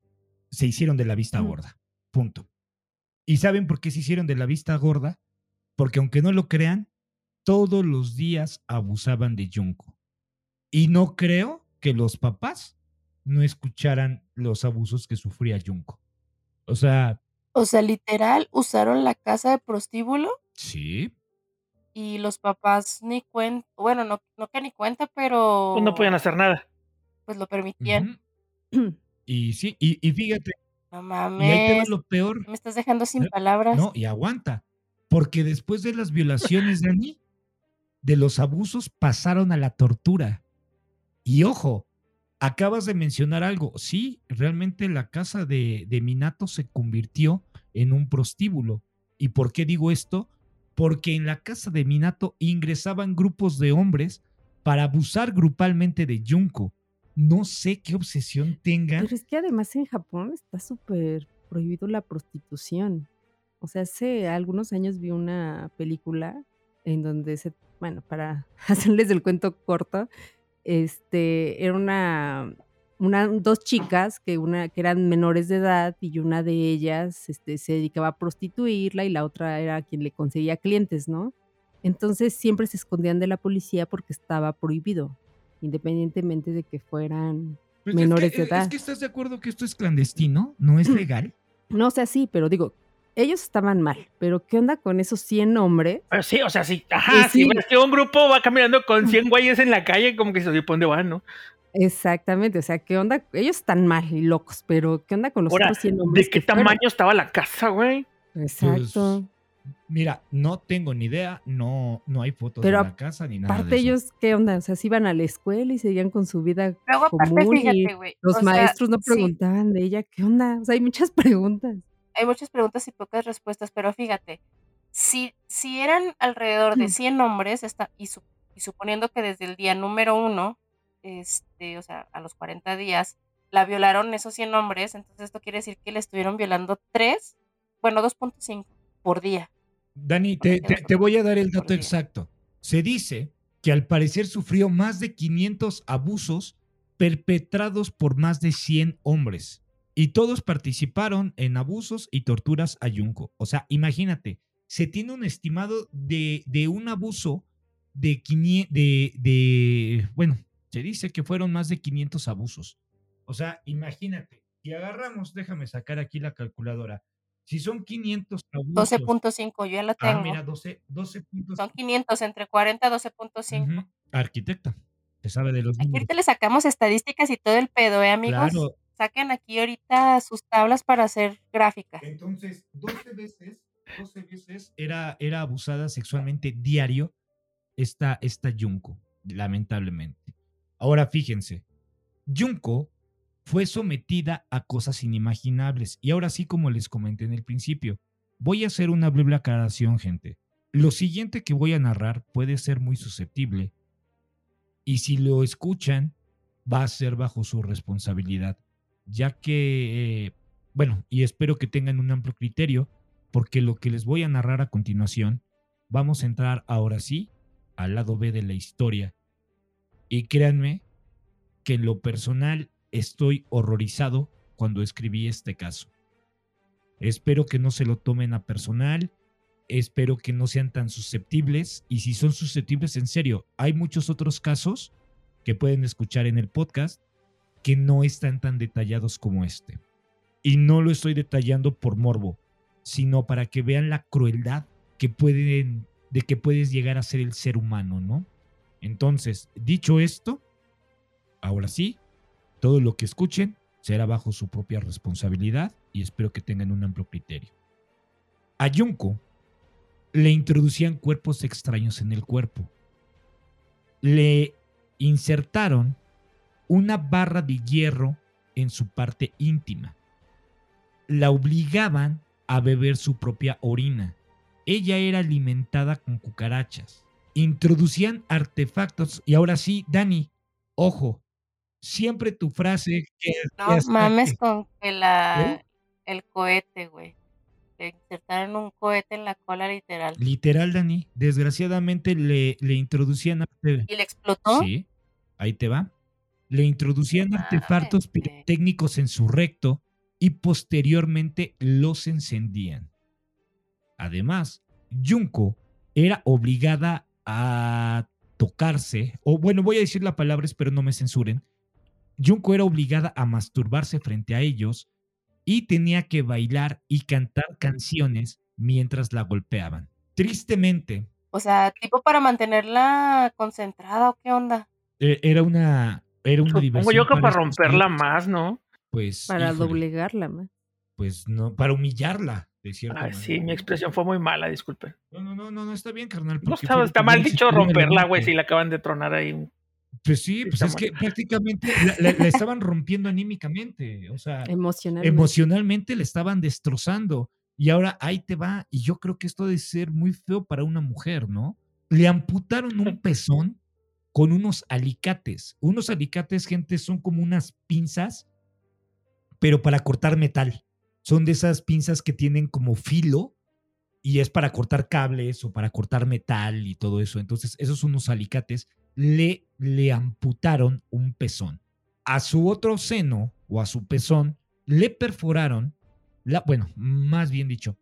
se hicieron de la vista Mm. gorda. Punto. ¿Y saben por qué se hicieron de la vista gorda? Porque aunque no lo crean, todos los días abusaban de Junko. Y no creo que los papás no escucharan los abusos que sufría Junko. O sea, O sea, literal, usaron la casa de prostíbulo sí. y los papás ni cuenta, bueno, no, no que ni cuenta, pero Pues no podían hacer nada. pues lo permitían. Y sí, y, y fíjate, No y ahí te va mames, lo peor. me estás dejando sin Eh, palabras. No, y aguanta. Porque después de las violaciones, Dani, de los abusos pasaron a la tortura. Y ojo, acabas de mencionar algo. Sí, realmente la casa de, de Minato se convirtió en un prostíbulo. ¿Y por qué digo esto? Porque en la casa de Minato ingresaban grupos de hombres para abusar grupalmente de Junko. No sé qué obsesión tengan. Pero es que además en Japón está súper prohibido la prostitución. O sea, hace algunos años vi una película en donde se, bueno, para hacerles el cuento corto, este, era una, una, dos chicas que una, que eran menores de edad y una de ellas, este, se dedicaba a prostituirla y la otra era quien le conseguía clientes, ¿no? Entonces siempre se escondían de la policía porque estaba prohibido, independientemente de que fueran Pues es menores que- de es edad. que estás de acuerdo que esto es clandestino, no es legal. No, o sea, sí, pero digo, ellos estaban mal, pero ¿qué onda con esos 100 hombres? Pero sí, o sea, sí, ajá, Y si sí. ves que un grupo va caminando con 100 güeyes en la calle, como que se oye, ¿por dónde van, no? Exactamente, o sea, ¿qué onda? Ellos están mal y locos, pero ¿qué onda con los Ahora, otros 100 ¿de hombres? qué que fueron? tamaño estaba la casa, güey? Exacto. Mira, no tengo ni idea, no, no hay fotos Pero de la casa ni nada. Aparte de eso. ellos, ¿qué onda? O sea, si iban a la escuela y seguían con su vida Luego, aparte, común y fíjate, güey. los o sea, maestros no sí, preguntaban de ella, ¿qué onda? O sea, hay muchas preguntas. Hay muchas preguntas y pocas respuestas, pero fíjate, si, si eran alrededor de Mm. 100 hombres, esta- y, su- y suponiendo que desde el día número uno, este, o sea, a los 40 días, la violaron esos 100 hombres, entonces esto quiere decir que le estuvieron violando 3, bueno, 2.5 por día. Dani, te, te- te voy a dar el dato exacto. Se dice que al parecer sufrió más de 500 abusos perpetrados por más de 100 hombres. Y todos participaron en abusos y torturas a Junko. O sea, imagínate, se tiene un estimado de, de un abuso de, 500 de, de, bueno, se dice que fueron más de 500 abusos. O sea, imagínate, si agarramos, déjame sacar aquí la calculadora. Si son 500 abusos. 12.5, yo ya la Ah, tengo. mira, 12, 12 puntos. Son 500, entre 40 y 12.5. Ujú, Arquitecta, se sabe de los Aquí números. ahorita le sacamos estadísticas y todo el pedo, ¿eh, amigos? Claro, Saquen aquí ahorita sus tablas para hacer gráficas. entonces 12 veces, 12 veces era, era abusada sexualmente diario esta, esta lamentablemente. Ahora fíjense, Junko fue sometida a cosas inimaginables. Y ahora sí, como les comenté en el principio, voy a hacer una breve aclaración, gente. Lo siguiente que voy a narrar puede ser muy susceptible. Y si lo escuchan, va a ser bajo su responsabilidad. Ya que, eh, bueno, y espero que tengan un amplio criterio, porque lo que les voy a narrar a continuación, vamos a entrar ahora sí al lado B de la historia. Y créanme que en lo personal estoy horrorizado cuando escribí este caso. Espero que no se lo tomen a personal, espero que no sean tan susceptibles y si son susceptibles en serio, hay muchos otros casos que pueden escuchar en el podcast que no están tan detallados como este. Y no lo estoy detallando por morbo, sino para que vean la crueldad que pueden de que puedes llegar a ser el ser humano, ¿no? Entonces, dicho esto, ahora sí, todo lo que escuchen será bajo su propia responsabilidad y espero que tengan un amplio criterio. A Junko le introducían cuerpos extraños en el cuerpo. Le insertaron una barra de hierro en su parte íntima. La obligaban a beber su propia orina. Ella era alimentada con cucarachas. Introducían artefactos. Y ahora sí, Dani, ojo, siempre tu frase que No que mames que- con que la, el cohete, güey. le insertaron un cohete en la cola, literal. Literal, Dani. Desgraciadamente le, le introducían ¿Y le explotó? Sí, ahí te va. Le introducían artefactos pirotécnicos en su recto y posteriormente los encendían. Además, Junko era obligada a tocarse, o bueno, voy a decir la palabra, pero no me censuren. Junko era obligada a masturbarse frente a ellos y tenía que bailar y cantar canciones mientras la golpeaban. Tristemente, O sea, tipo para mantenerla concentrada o qué onda. e- era una, era una Supongo diversión yo que para romperla más, ¿no? Pues, Para híjole, doblegarla más. pues no, para humillarla, de cierta Ay, sí, mi expresión fue muy mala, disculpen. No, no, no, no, no está bien, carnal. No está, mal dicho romperla, güey, si la acaban de tronar ahí. Pues sí, pues está es mal. que prácticamente la, la- la estaban rompiendo anímicamente, o sea, Emocionalmente. emocionalmente le estaban destrozando. Y ahora ahí te va, y yo creo que esto debe ser muy feo para una mujer, ¿no? Le amputaron un pezón con unos alicates. Unos alicates, gente, son como unas pinzas, pero para cortar metal. Son de esas pinzas que tienen como filo y es para cortar cables o para cortar metal y todo eso. Entonces, esos unos alicates le, le amputaron un pezón. A su otro seno o a su pezón le perforaron, la, bueno, más bien dicho,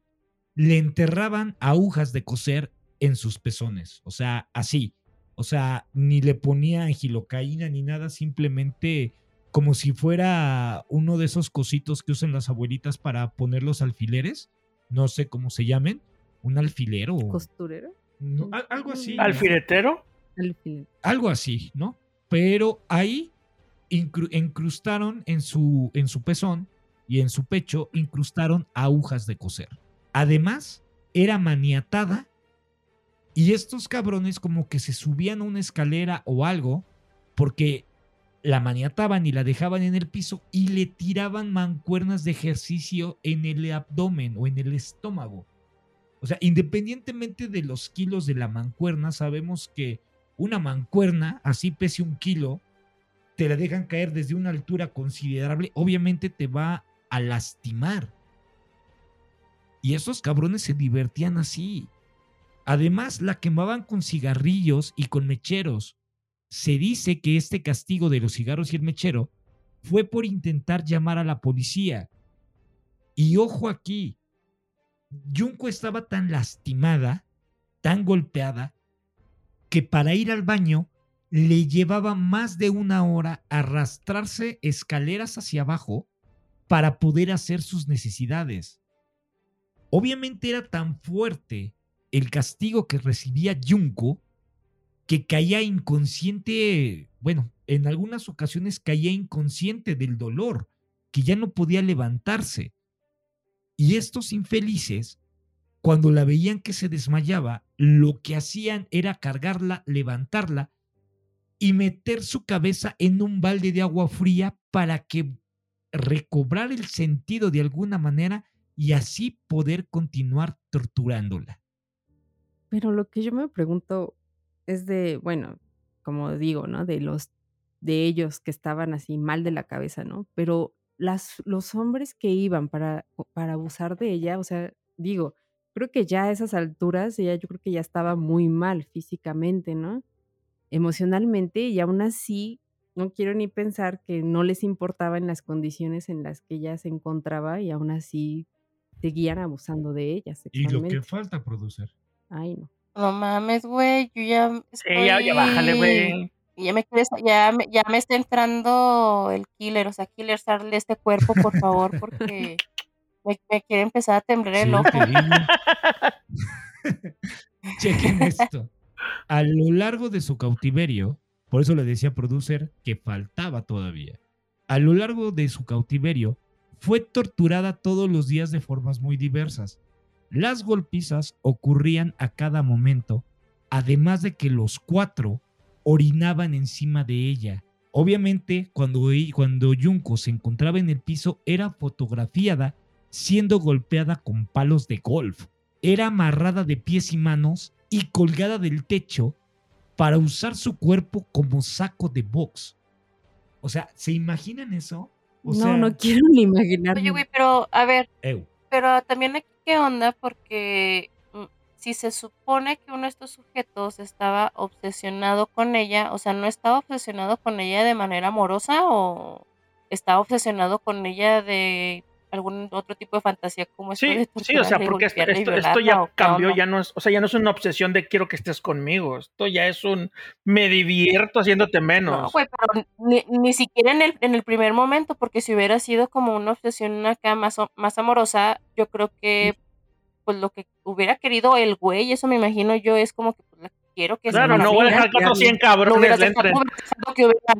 le enterraban agujas de coser en sus pezones. O sea, así. O sea, ni le ponían gilocaína ni nada, simplemente como si fuera uno de esos cositos que usan las abuelitas para poner los alfileres. No sé cómo se llamen. Un alfilero. o- ¿Costurera? no, al- algo así. ¿Alfiletero? Algo así, ¿no? Pero ahí incru- incrustaron en su, en su pezón y en su pecho, incrustaron agujas de coser. Además, era maniatada y estos cabrones como que se subían a una escalera o algo porque la maniataban y la dejaban en el piso y le tiraban mancuernas de ejercicio en el abdomen o en el estómago. O sea, independientemente de los kilos de la mancuerna, sabemos que una mancuerna, así pese un kilo, te la dejan caer desde una altura considerable, obviamente te va a lastimar. Y esos cabrones se divertían así. Además, la quemaban con cigarrillos y con mecheros. Se dice que este castigo de los cigarros y el mechero fue por intentar llamar a la policía. Y ojo aquí, Junko estaba tan lastimada, tan golpeada, que para ir al baño le llevaba más de una hora arrastrarse escaleras hacia abajo para poder hacer sus necesidades. Obviamente era tan fuerte el castigo que recibía Junko que caía inconsciente, bueno, en algunas ocasiones caía inconsciente del dolor, que ya no podía levantarse. Y estos infelices, cuando la veían que se desmayaba, lo que hacían era cargarla, levantarla y meter su cabeza en un balde de agua fría para que recobrar el sentido de alguna manera y así poder continuar torturándola. Pero lo que yo me pregunto es de, bueno, como digo, ¿no? De los de ellos que estaban así mal de la cabeza, ¿no? Pero las, los hombres que iban para, para abusar de ella, o sea, digo, creo que ya a esas alturas ella yo creo que ya estaba muy mal físicamente, ¿no? Emocionalmente y aún así no quiero ni pensar que no les importaba en las condiciones en las que ella se encontraba y aún así seguían abusando de ella Y lo que falta producer. Ay, no. No mames, güey, yo ya Sí, ya, ya bájale, güey. Ya me ya me, ya me está entrando el killer, o sea, killer, sal de este cuerpo, por favor, porque me, me quiere empezar a temblar el ojo. Chequen esto. A lo largo de su cautiverio, por eso le decía a producer que faltaba todavía. A lo largo de su cautiverio, fue torturada todos los días de formas muy diversas. Las golpizas ocurrían a cada momento, además de que los cuatro orinaban encima de ella. Obviamente, cuando, cuando Junko se encontraba en el piso, era fotografiada siendo golpeada con palos de golf. Era amarrada de pies y manos y colgada del techo para usar su cuerpo como saco de box. O sea, ¿se imaginan eso? O no, sea, no quiero ni imaginarme. Oye, güey, pero a ver, ew. Pero también aquí qué onda, porque mm, si se supone que uno de estos sujetos estaba obsesionado con ella, o sea, no estaba obsesionado con ella de manera amorosa o estaba obsesionado con ella de algún otro tipo de fantasía como esto Sí, de sí, o sea, porque esto, esto, ya cambió, ya no es, o sea, ya no es una obsesión de quiero que estés conmigo. Esto ya es un me divierto haciéndote No, menos. güey, pero ni, ni siquiera en el, en el primer momento, porque si hubiera sido como una obsesión acá más, más amorosa, yo creo que pues lo que hubiera querido el güey, eso me imagino yo, es como que pues, la quiero que Claro, no voy a dejar que otros 100 no cabrones hubieras le entren. no que hubiera,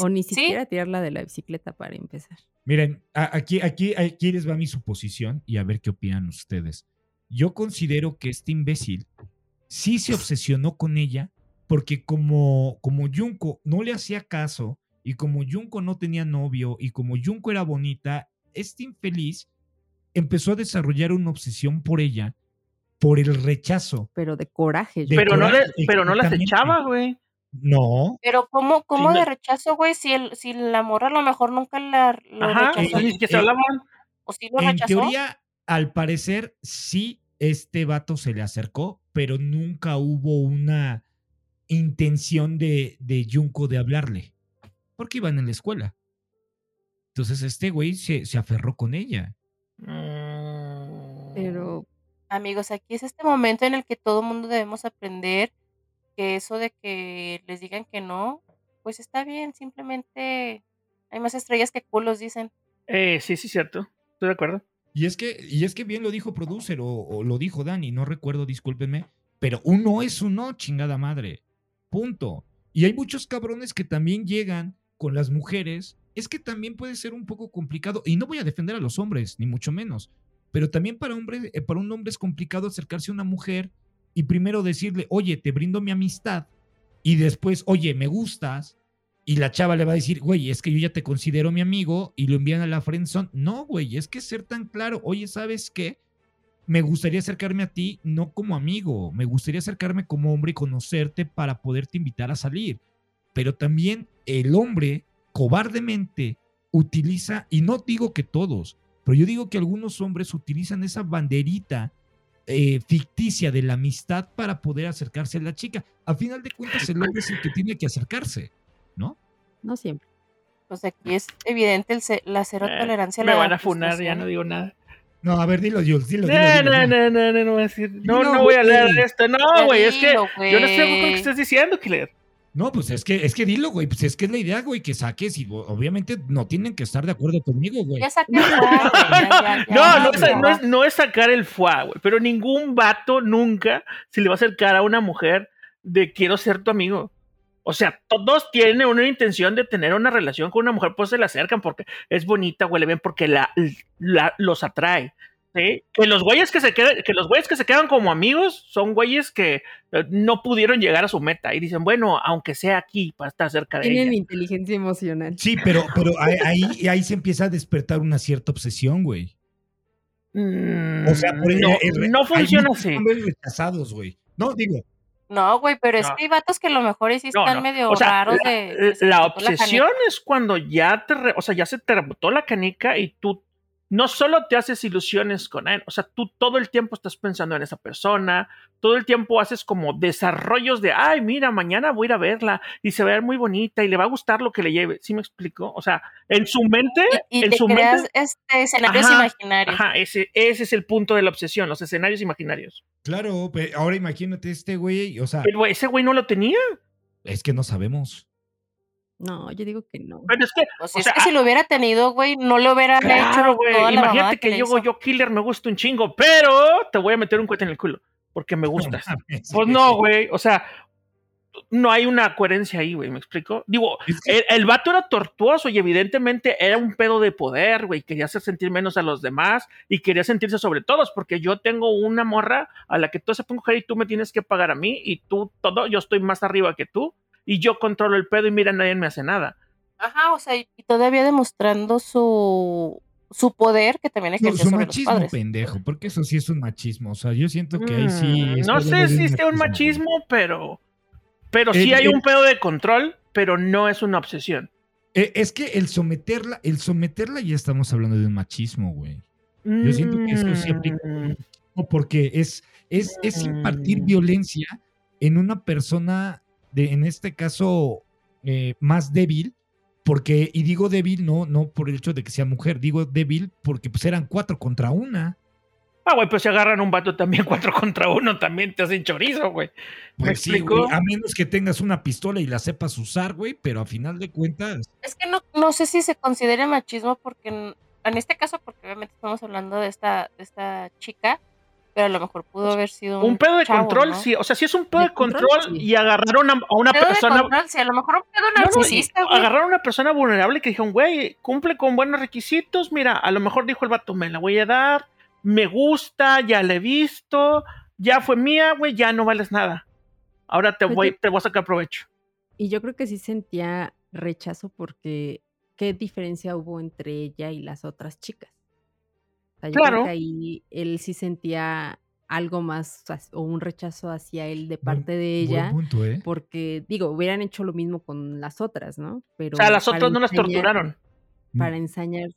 O ni sí, siquiera tirarla de la bicicleta para empezar. Miren, aquí, aquí, aquí les va mi suposición y a ver qué opinan ustedes. Yo considero que este imbécil sí se obsesionó con ella porque como, como Junko no le hacía caso y como Junko no tenía novio y como Junko era bonita, este infeliz empezó a desarrollar una obsesión por ella por el rechazo. Pero de coraje. yo De Pero no, le, pero no las echaba, güey. No, Pero ¿cómo, cómo de rechazo, güey? Si, el, si la morra a lo mejor nunca la, lo Ajá, rechazó. y ni siquiera se eh, hablaban. O si lo en rechazó. teoría, al parecer, sí, este vato se le acercó, pero nunca hubo una intención de, de Junko de hablarle, porque iban en la escuela. Entonces este güey se, se aferró con ella. Mm. Pero Amigos, aquí es este momento en el que todo mundo debemos aprender que eso de que les digan que no, pues está bien, simplemente hay más estrellas que culos, dicen. Eh, sí, sí, cierto. Estoy de acuerdo. Y es que, y es que bien lo dijo producer o, o lo dijo Dani, no recuerdo, discúlpenme, pero un no es un no, chingada madre. Punto. Y hay muchos cabrones que también llegan con las mujeres. Es que también puede ser un poco complicado, y no voy a defender a los hombres, ni mucho menos, pero también para, hombre, eh, para un hombre es complicado acercarse a una mujer y primero decirle, oye, te brindo mi amistad, y después, oye, me gustas, y la chava le va a decir, güey, es que yo ya te considero mi amigo y lo envían a la friendzone. No, güey, es que ser tan claro, oye, ¿sabes qué? Me gustaría acercarme a ti no como amigo, me gustaría acercarme como hombre y conocerte para poderte invitar a salir. Pero también el hombre cobardemente utiliza, y no digo que todos, pero yo digo que algunos hombres utilizan esa banderita eh, ficticia de la amistad para poder acercarse a la chica. A final de cuentas, el hombre es el que tiene que acercarse, ¿no? no siempre. Pues aquí es evidente el la cero Eh, tolerancia a me la van a funar, ya no digo nada. No, a ver, dilo, Jules, dilo, No, dilo, dilo, no, no. no, no, no, no voy a decir. No, Dilo, no voy a leer esto. No, güey, es que dilo, yo no sé con lo que estás diciendo, Killer. No, pues es que, es que dilo, güey, pues es que es la idea, güey, que saques y obviamente no tienen que estar de acuerdo conmigo, güey. Ya saqué ya, ya, ya, No, no, es, ya. no, es, no es sacar el fuá, güey. Pero ningún vato nunca se le va a acercar a una mujer de quiero ser tu amigo. O sea, todos tienen una intención de tener una relación con una mujer, pues se le acercan porque es bonita, huele bien, porque la, la- los atrae. ¿Sí? Que los güeyes que se quedan, que los güeyes que se quedan como amigos son güeyes que eh, no pudieron llegar a su meta y dicen, bueno, aunque sea aquí para estar cerca de Tienen ella. inteligencia emocional. Sí, pero, pero ahí, ahí, se empieza a despertar una cierta obsesión, güey. Mm, O sea, por no, el- el- no funciona así. rechazados, güey. No, digo, No, güey, pero es No. que hay vatos que a lo mejor sí están no. medio O sea, raros la, de... de se la obsesión es cuando ya te, re- o sea, ya se te rebotó la canica y tú no solo te haces ilusiones con él, o sea, tú todo el tiempo estás pensando en esa persona, todo el tiempo haces como desarrollos de, ay, mira, mañana voy a ir a verla y se va a ver muy bonita y le va a gustar lo que le lleve, ¿sí me explico? O sea, en su mente, Y, y en te su creas mente, este, escenarios Ajá, imaginarios. ajá, ese, ese es el punto de la obsesión, los escenarios imaginarios. claro, pe- ahora imagínate este güey, o sea, güey- ese güey no lo tenía, es que no sabemos. No, yo digo que no. pero es que Pues o es sea, que si lo hubiera tenido, güey, no le hubiera Claro, hecho toda la Imagínate que le yo, yo killer me gusta un chingo, pero te voy a meter un cohete en el culo porque me gustas. Pues no, güey. O sea, no hay una coherencia ahí, güey. ¿Me explico? Digo, que- el, el vato era tortuoso y evidentemente era un pedo de poder, güey. Quería hacer sentir menos a los demás y quería sentirse sobre todos porque yo tengo una morra a la que tú se pongo y tú me tienes que pagar a mí y tú todo, yo estoy más arriba que tú y yo controlo el pedo y mira, nadie me hace nada. Ajá, o sea, y todavía demostrando su, su poder que también ejerce su sobre los machismo padres. pendejo, porque eso sí es un machismo. O sea, yo siento que ahí sí. Mm, no sé si sea un machismo, pero. Pero sí El- hay un pedo de control, pero no es una obsesión. Eh, Es que el someterla, el someterla ya estamos hablando de un machismo, güey. Yo siento que eso sí aplica Mm, porque es, es, es impartir Mm. violencia en una persona, de, en este caso, eh, más débil, porque, y digo débil no, no por el hecho de que sea mujer, digo débil porque pues eran cuatro contra una. Ah, güey, pues si agarran un vato también cuatro contra uno, también te hacen chorizo, güey. ¿Me Pues sí, güey, a menos que tengas una pistola y la sepas usar, güey, pero a final de cuentas, Es que no, no sé si se considere machismo porque en, en este caso, porque obviamente estamos hablando de esta, de esta chica, pero a lo mejor pudo haber sido un, Un pedo de chavo, control, ¿no? sí. O sea, si es un pedo de, De control, control, sí. y agarraron a, a una Pedo de persona. control, sí, a lo mejor un pedo No, no, y narcisista, güey. agarraron a una persona vulnerable que dijeron, güey, cumple con buenos requisitos. Mira, a lo mejor dijo el vato, me la voy a dar, me gusta, ya la he visto, ya fue mía, güey, ya no vales nada. Ahora te Pues voy, te voy a sacar provecho. Y yo creo que sí sentía rechazo porque ¿qué diferencia hubo entre ella y las otras chicas? O sea, yo Claro. creo que ahí él sí sentía algo más o un rechazo hacia él de Buen- parte de buen ella, punto, ¿eh? porque digo, hubieran hecho lo mismo con las otras, ¿no? Pero O sea, las para otras no las torturaron. Para ensañar,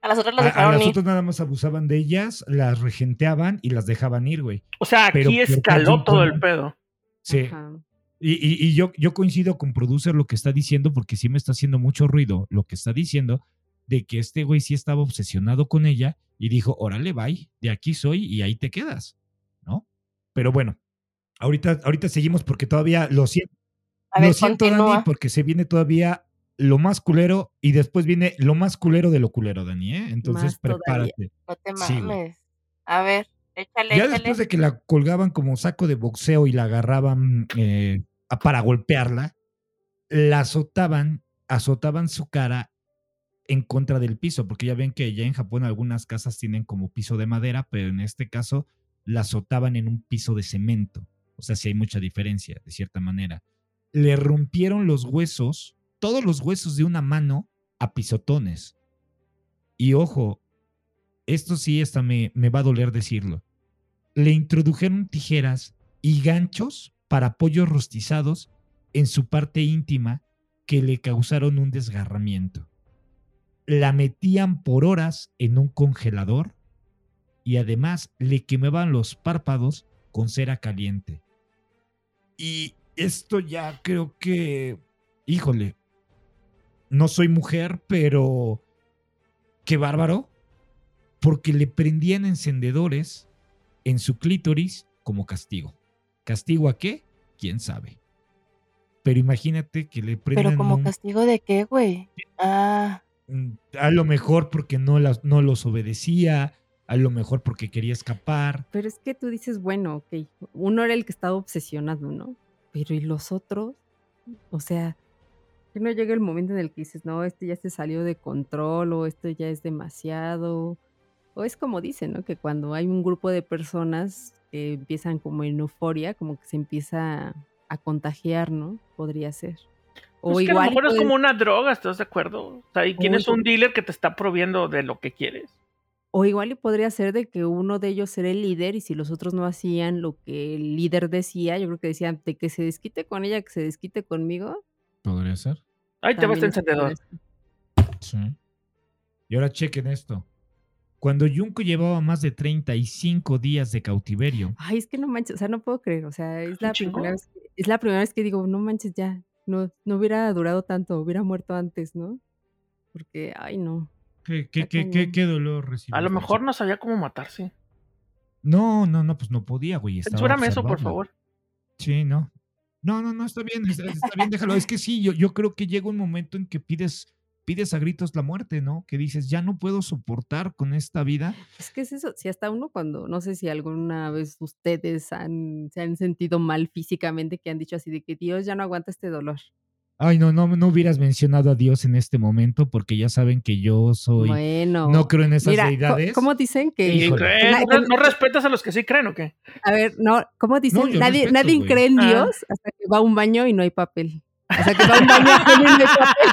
A las otras A, las a dejaron las ir. otras nada más abusaban de ellas, las regenteaban y las dejaban ir, güey. O sea, aquí escaló todo el pedo. Sí. ajá, Y, y- y yo, yo coincido con Producer lo que está diciendo, porque sí me está haciendo mucho ruido lo que está diciendo, de que este güey sí estaba obsesionado con ella y dijo, órale, bye, de aquí soy y ahí te quedas, ¿no? Pero bueno, ahorita, ahorita seguimos porque todavía lo siento, A lo siento Dani, porque se viene todavía lo más culero y después viene lo más culero de lo culero, Dani, ¿eh? Entonces Más todavía. prepárate. No te Sí, mames. A ver, échale, Ya échale. después de que la colgaban como saco de boxeo y la agarraban eh, para golpearla, la azotaban, azotaban su cara en contra del piso, porque ya ven que ya en Japón algunas casas tienen como piso de madera, pero en este caso la azotaban en un piso de cemento. O sea, sí hay mucha diferencia, de cierta manera. Le rompieron los huesos, todos los huesos de una mano, a pisotones. Y ojo, esto sí, hasta me, me va a doler decirlo. Le introdujeron tijeras y ganchos para pollos rostizados en su parte íntima que le causaron un desgarramiento. La metían por horas en un congelador y además le quemaban los párpados con cera caliente. Y esto ya creo que, híjole, no soy mujer, pero qué bárbaro, porque le prendían encendedores en su clítoris como castigo. ¿Castigo a qué? ¿Quién sabe? Pero imagínate que le prendan Pero como un- castigo de qué, güey. Ah, a lo mejor porque no, las, no los obedecía, a lo mejor porque quería escapar. Pero es que tú dices, bueno, ok, uno era el que estaba obsesionado, ¿no? Pero ¿y los otros? O sea, que no llega el momento en el que dices, no, este ya se salió de control o esto ya es demasiado. O es como dicen, ¿no? Que cuando hay un grupo de personas que empiezan como en euforia, como que se empieza a contagiar, ¿no? Podría ser. O Pues que a lo mejor es como una droga, ¿estás de acuerdo? O sea, y tienes Oye. un dealer que te está proviendo de lo que quieres. O igual y podría ser de que uno de ellos era el líder y si los otros no hacían lo que el líder decía, yo creo que decían de que se desquite con ella, que se desquite conmigo. Podría ser. Ahí te va este podría encendedor. Sí. Y ahora chequen esto. Cuando Junko llevaba más de 35 días de cautiverio, Ay, es que no manches, o sea, no puedo creer, o sea, es la primera vez que, es la primera vez que digo, no manches ya, no, no hubiera durado tanto, hubiera muerto antes, ¿no? Porque, ay, no. ¿qué, qué, qué, qué- dolor recibió? A lo mejor no sabía cómo matarse. No, no, no, pues no podía, güey. Censúrame eso, por favor. Sí, no. No, no, no, está bien, está, está bien, déjalo. Es que sí, yo, yo creo que llega un momento en que pides, pides a gritos la muerte, ¿no? Que dices, ya no puedo soportar con esta vida. Es que es eso, si hasta uno cuando, no sé si alguna vez ustedes han, se han sentido mal físicamente, que han dicho así de que Dios ya no aguanta este dolor. Ay, no, no, no hubieras mencionado a Dios en este momento porque ya saben que yo soy, bueno. no creo en esas Mira, deidades. ¿cómo dicen que... ¿No, no respetas a los que sí creen o qué? A ver, no, ¿cómo dicen? nadie respeto, nadie cree en Ah. Dios hasta que va a un baño y no hay papel. Hasta que va a un baño hay papel.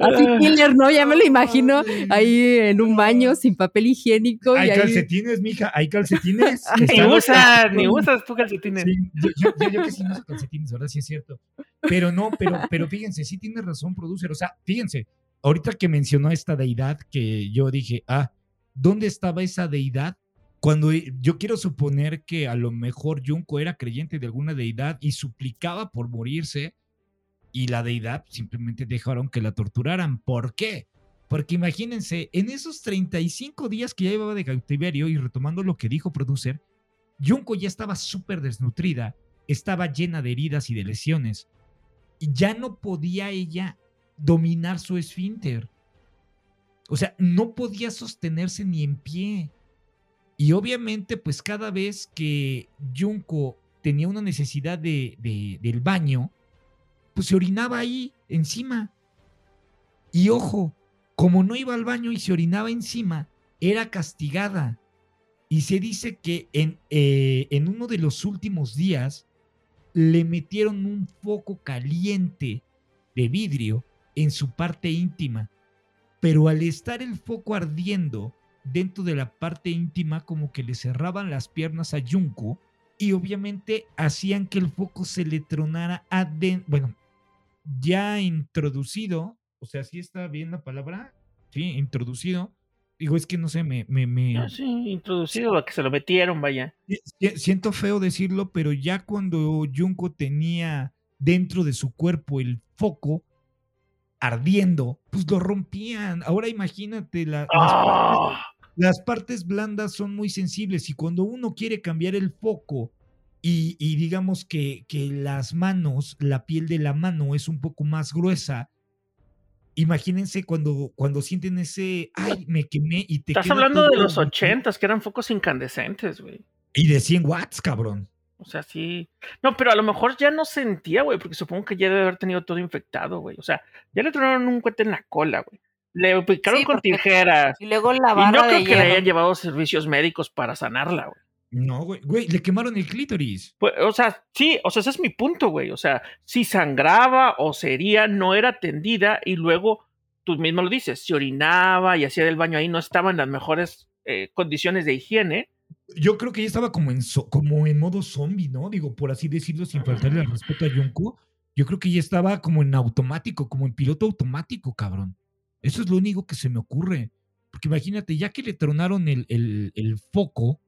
Así killer, ¿no? Ya me lo imagino ahí en un baño sin papel higiénico Hay y ahí... calcetines, mija, hay calcetines. Ni usas, ni usas tú calcetines. Sí, yo, yo, yo, yo que sí no uso calcetines, ¿verdad? Sí es cierto. Pero no, pero, pero fíjense, sí tiene razón, producer. O sea, fíjense, ahorita que mencionó esta deidad, que yo dije, ah, ¿dónde estaba esa deidad? Cuando e, yo quiero suponer que a lo mejor Junko era creyente de alguna deidad y suplicaba por morirse, y la deidad simplemente dejaron que la torturaran. ¿Por qué? Porque imagínense, en esos 35 días que ya llevaba de cautiverio, y retomando lo que dijo Producer, Junko ya estaba súper desnutrida, estaba llena de heridas y de lesiones, y ya no podía ella dominar su esfínter. O sea, no podía sostenerse ni en pie. Y obviamente, pues cada vez que Junko tenía una necesidad de, del baño, pues se orinaba ahí, encima. Y ojo, como no iba al baño y se orinaba encima, era castigada. Y se dice que en, eh, en uno de los últimos días le metieron un foco caliente de vidrio en su parte íntima. Pero al estar el foco ardiendo dentro de la parte íntima, como que le cerraban las piernas a Junko y obviamente hacían que el foco se le tronara adentro. Bueno, ya introducido, o sea, si está bien la palabra, sí, introducido. Digo, es que no sé, me... me, me... sí, introducido, a que se lo metieron, vaya. Siento feo decirlo, pero ya cuando Junko tenía dentro de su cuerpo el foco ardiendo, pues lo rompían. Ahora imagínate, la, ¡Ah! las, partes, blandas son muy sensibles y cuando uno quiere cambiar el foco y, digamos que, que, las manos, la piel de la mano es un poco más gruesa. Imagínense cuando, cuando sienten ese, ay, me quemé y te... Estás hablando de los ochentas, que eran focos incandescentes, güey. Y de 100 watts, cabrón. O sea, sí. No, pero a lo mejor ya no sentía, güey, porque supongo que ya debe haber tenido todo infectado, güey. O sea, ya le tronaron un cuete en la cola, güey. Le picaron con tijeras. Y luego la barra y no creo que le hayan llevado servicios médicos para sanarla, güey. No, güey, güey, le quemaron el clítoris. Pues, o sea, sí, o sea, ese es mi punto, güey. O sea, si sangraba o sería, no era atendida y luego, tú mismo lo dices, se orinaba y hacía del baño ahí, no estaba en las mejores eh, condiciones de higiene. Yo creo que ella estaba como en, como en modo zombie, ¿no? Digo, por así decirlo, sin faltarle el respeto a Yonko. Yo creo que ella estaba como en automático, como en piloto automático, cabrón. Eso es lo único que se me ocurre. Porque imagínate, ya que le tronaron el, el, el foco,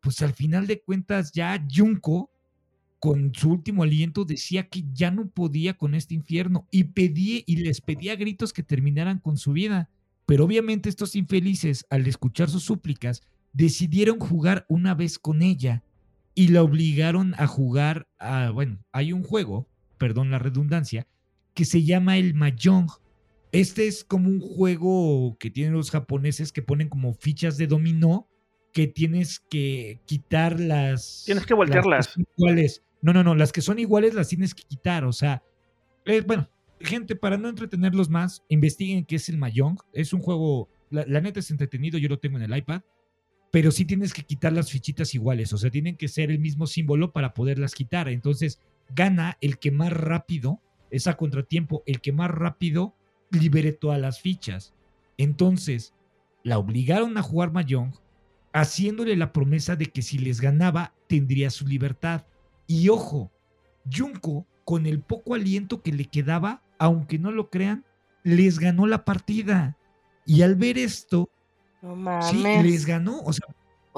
pues al final de cuentas ya Junko, con su último aliento, decía que ya no podía con este infierno y pedía y les pedía gritos que terminaran con su vida. Pero obviamente estos infelices, al escuchar sus súplicas, decidieron jugar una vez con ella y la obligaron a jugar a, bueno, hay un juego, perdón la redundancia, que se llama el Mahjong. Este es como un juego que tienen los japoneses que ponen como fichas de dominó que tienes que quitar las. Tienes que voltearlas. iguales. No, no, no, las que son iguales las tienes que quitar. O sea, eh, bueno, gente, para no entretenerlos más, investiguen qué es el Mahjong. Es un juego, la, neta es entretenido, yo lo tengo en el iPad, pero sí tienes que quitar las fichitas iguales. O sea, tienen que ser el mismo símbolo para poderlas quitar. Entonces, gana el que más rápido, es a contratiempo, el que más rápido libere todas las fichas. Entonces, la obligaron a jugar Mahjong haciéndole la promesa de que si les ganaba tendría su libertad. Y ojo, Junko, con el poco aliento que le quedaba, aunque no lo crean, les ganó la partida. Y al ver esto, sí, les ganó. O sea,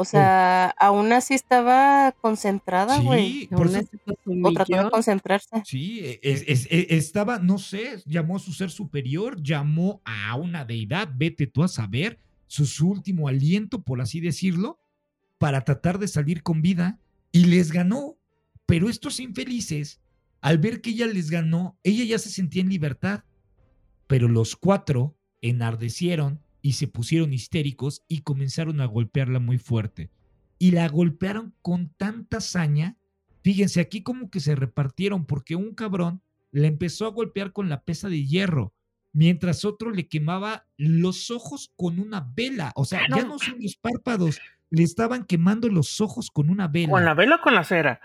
o sea, aún así estaba concentrada, güey. Sí, por o trató de concentrarse. Sí, e, e, estaba, no sé, llamó a su ser superior, llamó a una deidad, vete tú a saber, su, último aliento, por así decirlo, para tratar de salir con vida y les ganó. Pero estos infelices, al ver que ella les ganó, ella ya se sentía en libertad. Pero los cuatro enardecieron y se pusieron histéricos y comenzaron a golpearla muy fuerte. Y la golpearon con tanta saña. Fíjense, aquí como que se repartieron porque un cabrón le empezó a golpear con la pesa de hierro mientras otro le quemaba los ojos con una vela. O sea, ya no son los párpados, le estaban quemando los ojos con una vela. ¿Con la vela o con la cera?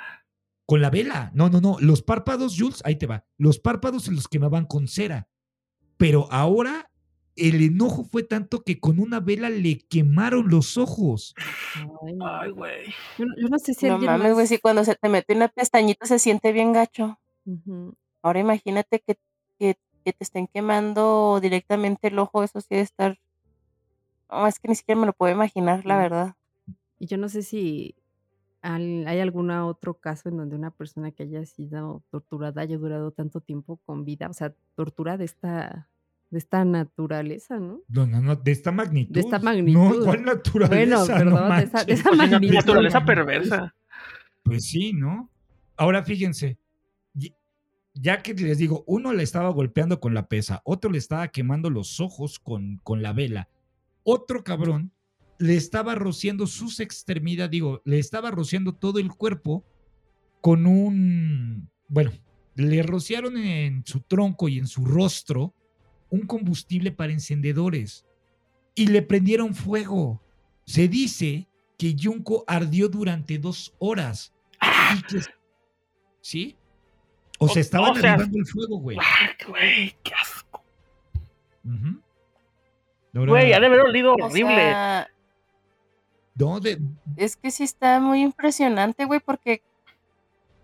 Con la vela. No, no, no. Los párpados, Jules, ahí te va. Los párpados se los quemaban con cera. Pero ahora el enojo fue tanto que con una vela le quemaron los ojos. Ay, güey. Yo, no sé si no mames, güey, si cuando se te mete una pestañita se siente bien gacho. Ahora imagínate que, que que te estén quemando directamente el ojo, eso sí debe estar. No, es que ni siquiera me lo puedo imaginar, la Sí. verdad. Y yo no sé si al- hay algún otro caso en donde una persona que haya sido torturada haya durado tanto tiempo con vida, o sea, tortura de esta, de esta naturaleza, ¿no? No, no, no, de esta magnitud. esta No, magnitud. ¿cuál naturaleza? Bueno, No perdón, de esa, de esa magnitud. naturaleza perversa. Pues sí, ¿no? Ahora fíjense, ya que les digo, uno le estaba golpeando con la pesa, otro le estaba quemando los ojos con, con la vela, otro cabrón le estaba rociando sus extremidades, digo, le estaba rociando todo el cuerpo con un, bueno, le rociaron en su tronco y en su rostro un combustible para encendedores y le prendieron fuego. Se dice que Junko ardió durante dos horas. Y que- ¿Sí? O O- se estaban o sea- el fuego, güey. Ah, Güey, qué asco. Ujú. Ahora, Güey, ha de haber olido O horrible. sea, no, de- es que sí está muy impresionante, güey, porque,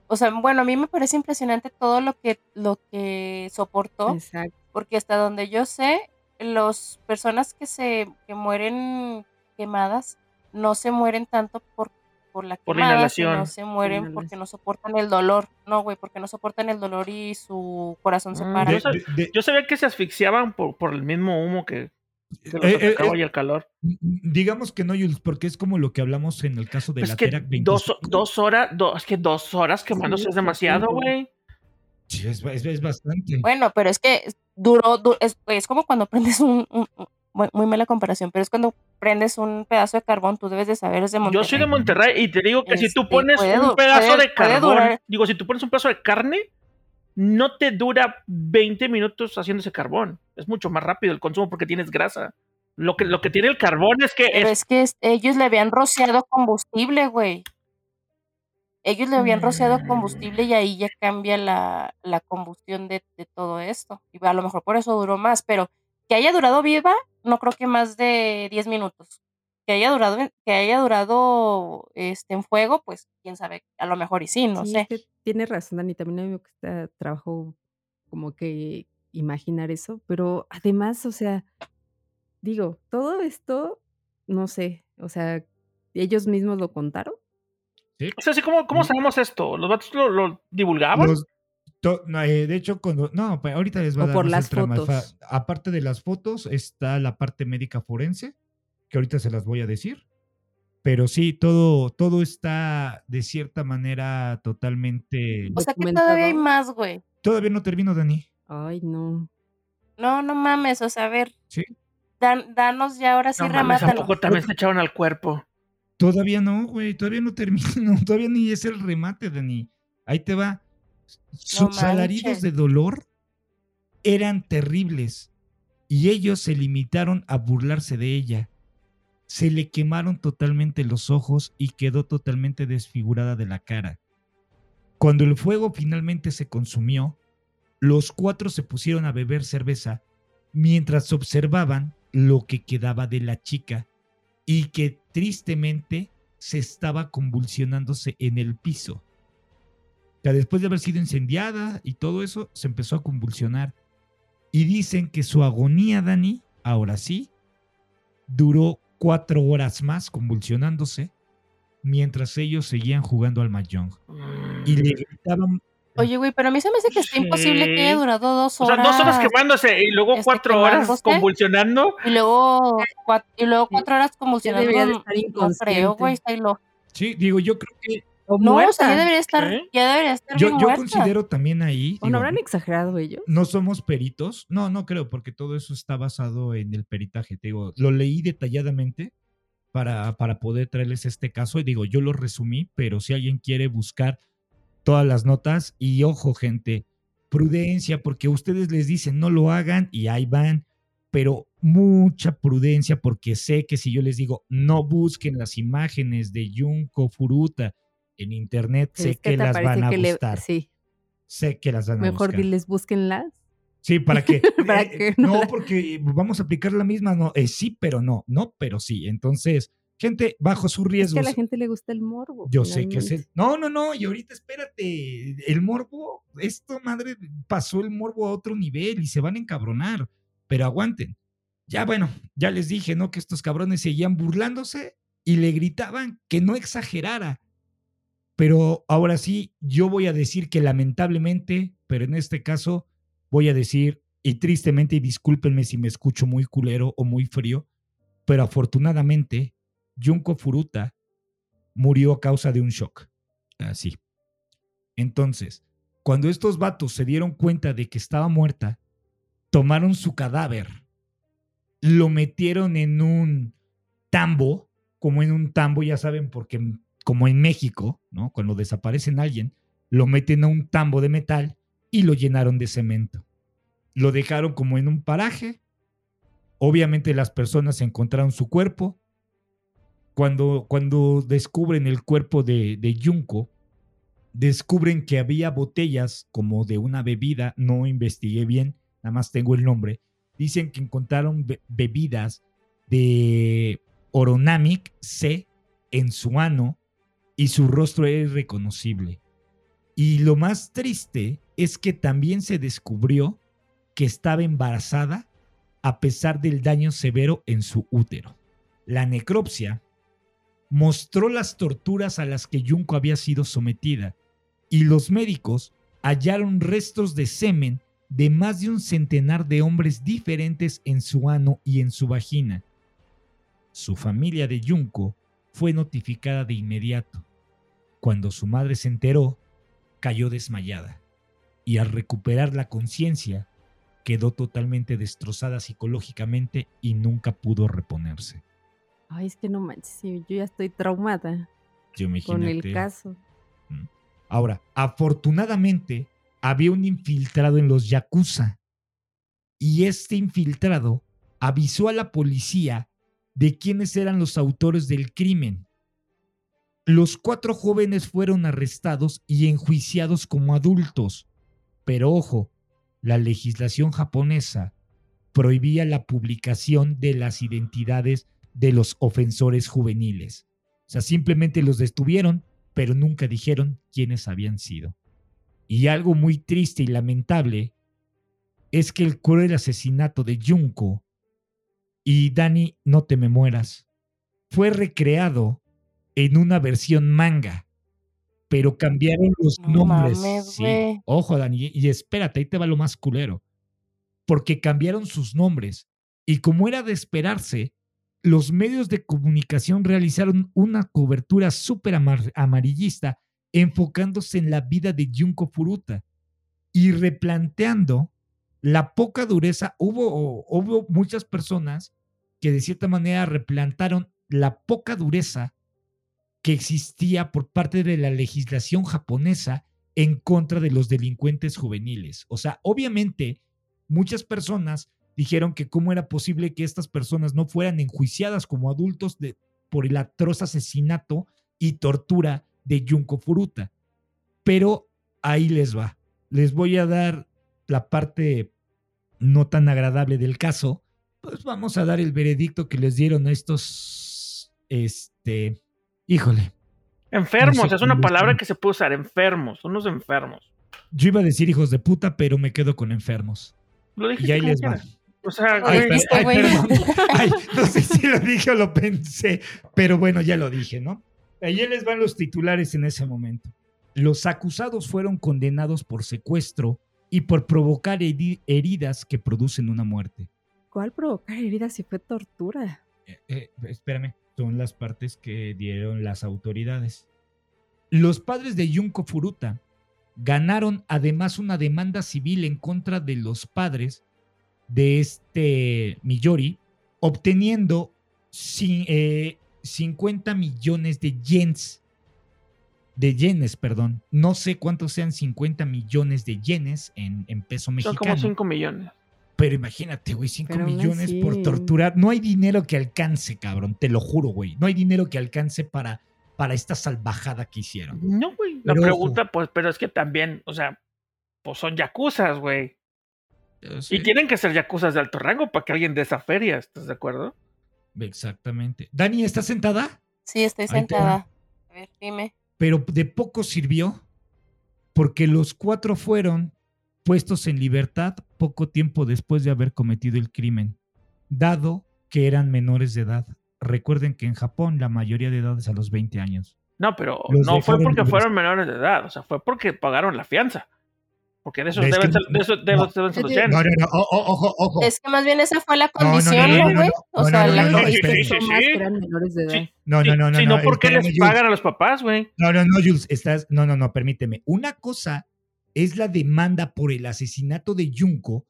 o sea, bueno, a mí me parece impresionante todo lo que, lo que soportó, Exacto. porque hasta donde yo sé, las personas que se, que mueren quemadas, no se mueren tanto por, por la Por la quemada, sino inhalación. se mueren porque no soportan el dolor, no, güey, porque no soportan el dolor y su corazón se Mm, para. de- yo, sab- de- de- yo sabía que se asfixiaban por, por el mismo humo que, eh, eh, eh, y el calor. digamos que no, Jules, porque es como lo que hablamos en el caso de Pues la es que Terac dos, 25. dos horas, dos, es que dos horas quemándose Sí, es demasiado, güey. Sí, es, es- es bastante. Bueno, pero es que duró, du- es, es como cuando prendes un, un- un- muy, muy mala comparación, pero es cuando prendes un pedazo de carbón, tú debes de saber, es de Yo soy de Monterrey. Monterrey y te digo que si tú Este, pones puede un pedazo puede- de carbón, digo, si tú pones un pedazo de carne, no te dura 20 minutos haciendo ese carbón. Es mucho más rápido el consumo porque tienes grasa. Lo que, lo que tiene el carbón es que Pero es, es que ellos le habían rociado combustible, güey. Ellos le habían rociado Mm. combustible y ahí ya cambia la, la combustión de, de todo esto. Y a lo mejor por eso duró más, pero que haya durado viva, no creo que más de 10 minutos. Que haya durado, en- que haya durado este, en fuego, pues quién sabe, a lo mejor y sí, no Sí, sé. es que tiene razón, Dani. También a mí me cuesta trabajo como que imaginar eso, pero además, o sea, digo, todo esto, no sé, o sea, ellos mismos lo contaron. ¿sí? o sea, así como, ¿cómo Mm. sabemos esto? ¿Los vatos lo, lo divulgaban? Los- to- no, eh, de hecho, cuando. No, pa- ahorita les va a dar por las fotos. Aparte de las fotos, está la parte médica forense, que ahorita se las voy a decir. Pero sí, todo, todo está de cierta manera totalmente. O sea que todavía hay más, güey. Todavía no termino, Dani. Ay, no. No, no mames, o sea, a ver, Sí. dan- danos ya ahora sí no mames, ¿a remátanos. poco también se echaban al cuerpo? Todavía no, güey. Todavía no termino. Todavía ni es el remate, Dani. Ahí te va. Sus alaridos manches. de dolor eran terribles y ellos se limitaron a burlarse de ella. Se le quemaron totalmente los ojos y quedó totalmente desfigurada de la cara. Cuando el fuego finalmente se consumió, los cuatro se pusieron a beber cerveza mientras observaban lo que quedaba de la chica y que tristemente se estaba convulsionándose en el piso. Ya después de haber sido incendiada y todo eso, se empezó a convulsionar. Y dicen que su agonía, Dani, ahora sí, duró cuatro horas más convulsionándose mientras ellos seguían jugando al mahjong. Y le gritaban Oye, güey, pero a mí se me hace que está imposible que haya Sí. durado dos O horas. sea, dos horas quemándose y luego este, cuatro horas convulsionando. Y luego, cuat- y luego cuatro horas convulsionando. debería de No, creo, güey, está Sí, digo, yo creo que O No, o sea, muerta. ya debería estar, ¿Qué? ya debería estar yo, bien yo muerta. considero también ahí. ¿O no habrán exagerado ellos? no somos peritos. No, no creo, porque todo eso está basado en el peritaje. Te digo, lo leí detalladamente para, para poder traerles este caso. Y digo, yo lo resumí, pero si alguien quiere buscar todas las notas, y ojo, gente, prudencia, porque ustedes les dicen no lo hagan y ahí van, pero mucha prudencia, porque sé que si yo les digo no busquen las imágenes de Junko Furuta en internet, sé que, las van a le- buscar. Sí, Sé que las van a mejor buscar. diles búsquenlas. Sí, para que. Para eh, que no no, la- porque vamos a aplicar la misma. No, eh, sí, pero no. No, pero sí. Entonces, Gente, bajo sus Es que a la gente le gusta el morbo. Yo sé que es el... No, no, no, y ahorita espérate, el morbo, esto madre, pasó el morbo a otro nivel y se van a encabronar, pero aguanten. Ya bueno, ya les dije, ¿no? Que estos cabrones seguían burlándose y le gritaban que no exagerara. Pero ahora sí, yo voy a decir que lamentablemente, pero en este caso voy a decir, y tristemente, y discúlpenme si me escucho muy culero o muy frío, pero afortunadamente, Junko Furuta murió a causa de un shock. Así. Entonces, cuando estos vatos se dieron cuenta de que estaba muerta, tomaron su cadáver, lo metieron en un tambo, como en un tambo, ya saben, porque como en México. Cuando desaparecen alguien, lo meten a un tambo de metal y lo llenaron de cemento. Lo dejaron como en un paraje. Obviamente las personas encontraron su cuerpo. Cuando, cuando descubren el cuerpo de, de descubren que había botellas como de una bebida, no investigué bien, nada más tengo el nombre. Dicen que encontraron be- bebidas de Oronamic C en su ano y su rostro era irreconocible. Y lo más triste es que también se descubrió que estaba embarazada a pesar del daño severo en su útero. La necropsia mostró las torturas a las que Junko había sido sometida y los médicos hallaron restos de semen de más de un centenar de hombres diferentes en su ano y en su vagina. Su familia de Junko fue notificada de inmediato. Cuando su madre se enteró, cayó desmayada y al recuperar la conciencia quedó totalmente destrozada psicológicamente y nunca pudo reponerse. Ay, es que no manches, yo ya estoy traumada Yo con el caso. Ahora, afortunadamente, había un infiltrado en los Yakuza. Y este infiltrado avisó a la policía de quiénes eran los autores del crimen. Los cuatro jóvenes fueron arrestados y enjuiciados como adultos. Pero ojo, la legislación japonesa prohibía la publicación de las identidades de los ofensores juveniles. O sea, simplemente los detuvieron, pero nunca dijeron quiénes habían sido. Y algo muy triste y lamentable es que el cruel asesinato de Junko y Dani, no te me mueras, fue recreado en una versión manga, pero cambiaron los No nombres. mames, Sí. Ojo, Dani, y espérate, ahí te va lo más culero. Porque cambiaron sus nombres. Y como era de esperarse, los medios de comunicación realizaron una cobertura súper amar- amarillista enfocándose en la vida de Junko Furuta y replanteando la poca dureza. Hubo, hubo muchas personas que de cierta manera replantaron la poca dureza que existía por parte de la legislación japonesa en contra de los delincuentes juveniles. O sea, obviamente muchas personas dijeron que cómo era posible que estas personas no fueran enjuiciadas como adultos por el atroz asesinato y tortura de Junko Furuta. Pero ahí les va. Les voy a dar la parte no tan agradable del caso. Pues vamos a dar el veredicto que les dieron a estos, este, híjole, Enfermos, No sé es una palabra que se puede usar. Enfermos, unos enfermos. yo iba a decir hijos de puta, pero me quedo con enfermos. Lo dijiste Y ahí les va. O sea, Ay, güey, dijiste, ay, güey. perdón. Ay, no sé si lo dije o lo pensé, pero bueno, ya lo dije, ¿no? Ahí les van los titulares en ese momento. Los acusados fueron condenados por secuestro y por provocar heri- heridas que producen una muerte. ¿Cuál provocar heridas si fue tortura? Eh, eh, espérame, son las partes que dieron las autoridades. Los padres de Junko Furuta ganaron además una demanda civil en contra de los padres de este Miyori, obteniendo ci- eh, 50 millones de yens. De yenes, perdón. No sé cuántos sean 50 millones de yenes en, en peso son mexicano. como 5 millones. Pero imagínate, güey, 5 Pero aún millones por así. torturar. No hay dinero que alcance, cabrón, te lo juro, güey. No hay dinero que alcance para, para esta salvajada que hicieron. No, güey. La pregunta, pues, pero es que también, o sea, pues son yakuzas, güey. Sé. Y tienen que ser yakuzas de alto rango para que alguien de esa feria, ¿estás de acuerdo? Exactamente. Dani, ¿estás sentada? Sí, estoy sentada. A ver, dime. Pero de poco sirvió porque los cuatro fueron puestos en libertad poco tiempo después de haber cometido el crimen, dado que eran menores de edad. Recuerden que en Japón la mayoría de edad es a los 20 años. No, pero Los no fue porque libres. fueron menores de edad, o sea, fue porque pagaron la fianza. Porque de eso Es deben ser, de eso no, deben no. ser yenes. No, no, no, ojo, ojo. Es que más bien esa fue la no, no, condición, no, ¿no, no, güey? O sea, la sí, más que eran menores de edad. Sí, No, no, no, no, si no, no, ¿por qué espérame, les Jules. pagan a los papás, güey? No, no, no, Jules, estás. No, no, no, permíteme. Una cosa es la demanda por el asesinato de Junko,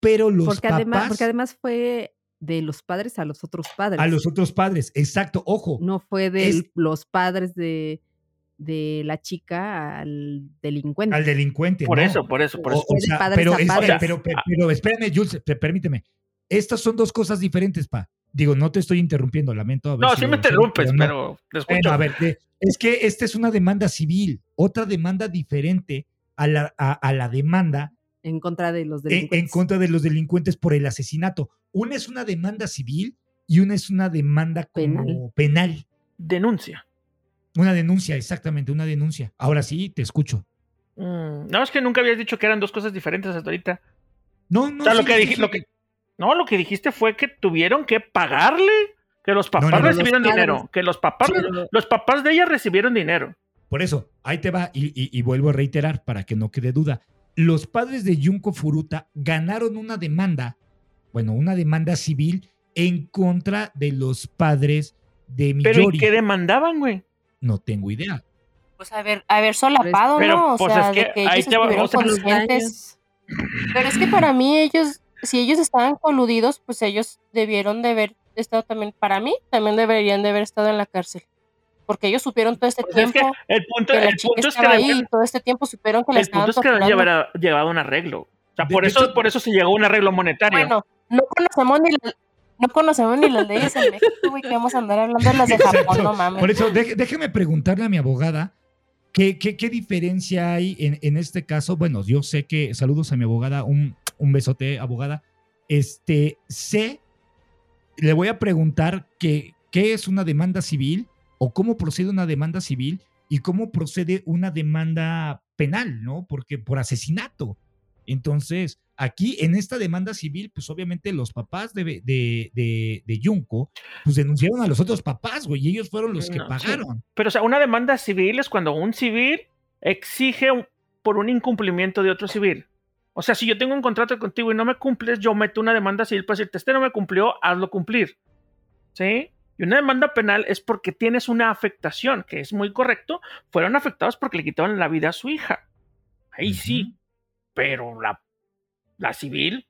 pero los Porque papás además, porque además fue de los padres a los otros padres. a los otros padres. Exacto, ojo. No fue de Es- los padres de, de la chica al delincuente. Al delincuente. Por no. eso, por eso, por eso. o sea, pero, es- padres. pero, pero, Ah. pero espérame, Jules, pe- permíteme. Estas son dos cosas diferentes, pa. Digo, no te estoy interrumpiendo, lamento. No, sí me interrumpes, pero no. pero te escucho. Bueno, a ver, de- es que esta es una demanda civil, otra demanda diferente a la, a, a la demanda en contra de los en, delincuentes. en contra de los delincuentes por el asesinato. Una es una demanda civil y una es una demanda como Penal. penal. Denuncia. Una denuncia, exactamente, una denuncia. Ahora sí, te escucho. Mm, no, es que nunca habías dicho que eran dos cosas diferentes hasta ahorita. No, no. o sea, lo que, sí, dij- sí. lo que No, lo que dijiste fue que tuvieron que pagarle, que los papás no, no. recibieron Los padres. dinero, que los papás, los papás de ella recibieron dinero. Por eso, ahí te va, y, y- y vuelvo a reiterar para que no quede duda. Los padres de Junko Furuta ganaron una demanda, bueno, una demanda civil en contra de los padres de Pero ¿y Miyori. qué demandaban, güey? No tengo idea. Pues haber, haber solapado, Pero, ¿no? O pues, sea, es que de que ahí ellos te va- estuvieron conscientes. Pero es que para mí ellos, si ellos estaban coludidos, pues ellos debieron de haber estado también, para mí, también deberían de haber estado en la cárcel. Porque ellos supieron todo este Pues es que tiempo el punto, que la el punto es que ahí debían- todo este tiempo supieron que la el punto es que debían llevar un arreglo. O sea, por eso, hecho- por eso se llegó a un arreglo monetario. Bueno, no conocemos ni la- no conocemos ni las leyes en México, güey, que vamos a andar hablando de las de Japón, Exacto. no mames. Por eso, déjeme preguntarle a mi abogada qué, qué, qué diferencia hay en, en este caso. Bueno, yo sé que, saludos a mi abogada, un, un besote, abogada. Este, sé, le voy a preguntar que, qué es una demanda civil o cómo procede una demanda civil y cómo procede una demanda penal, ¿no? Porque por asesinato. Entonces, aquí en esta demanda civil, pues obviamente los papás de, de, de, de Junko, pues denunciaron a los otros papás, güey, y ellos fueron los que No, sí. pagaron. Pero, o sea, una demanda civil es cuando un civil exige un- por un incumplimiento de otro civil. O sea, si yo tengo un contrato contigo y no me cumples, yo meto una demanda civil para decirte, este no me cumplió, hazlo cumplir. ¿Sí? Y una demanda penal es porque tienes una afectación, que es muy correcto. Fueron afectados porque le quitaron la vida a su hija. Ahí sí. Pero la, la civil,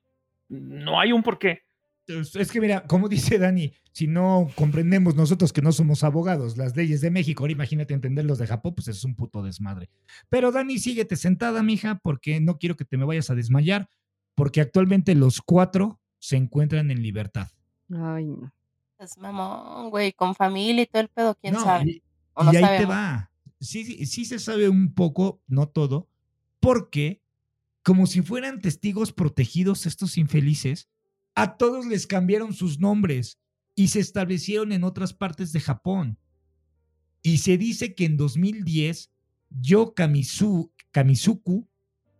no hay un porqué. Es es que mira, como dice Dani, si no comprendemos nosotros que no somos abogados las leyes de México, ahora imagínate entender los de Japón, pues es un puto desmadre. Pero Dani, síguete sentada, mija, porque no quiero que te me vayas a desmayar, porque actualmente los cuatro se encuentran en libertad. Ay, no. Es mamón, güey, con familia y todo el pedo, quién No, sabe. Y, O no y ahí te va. Sí, sí, sí se sabe un poco, no todo, porque como si fueran testigos protegidos estos infelices, a todos les cambiaron sus nombres y se establecieron en otras partes de Japón. Y se dice que en 2010, Yo Kamisu, Kamizuku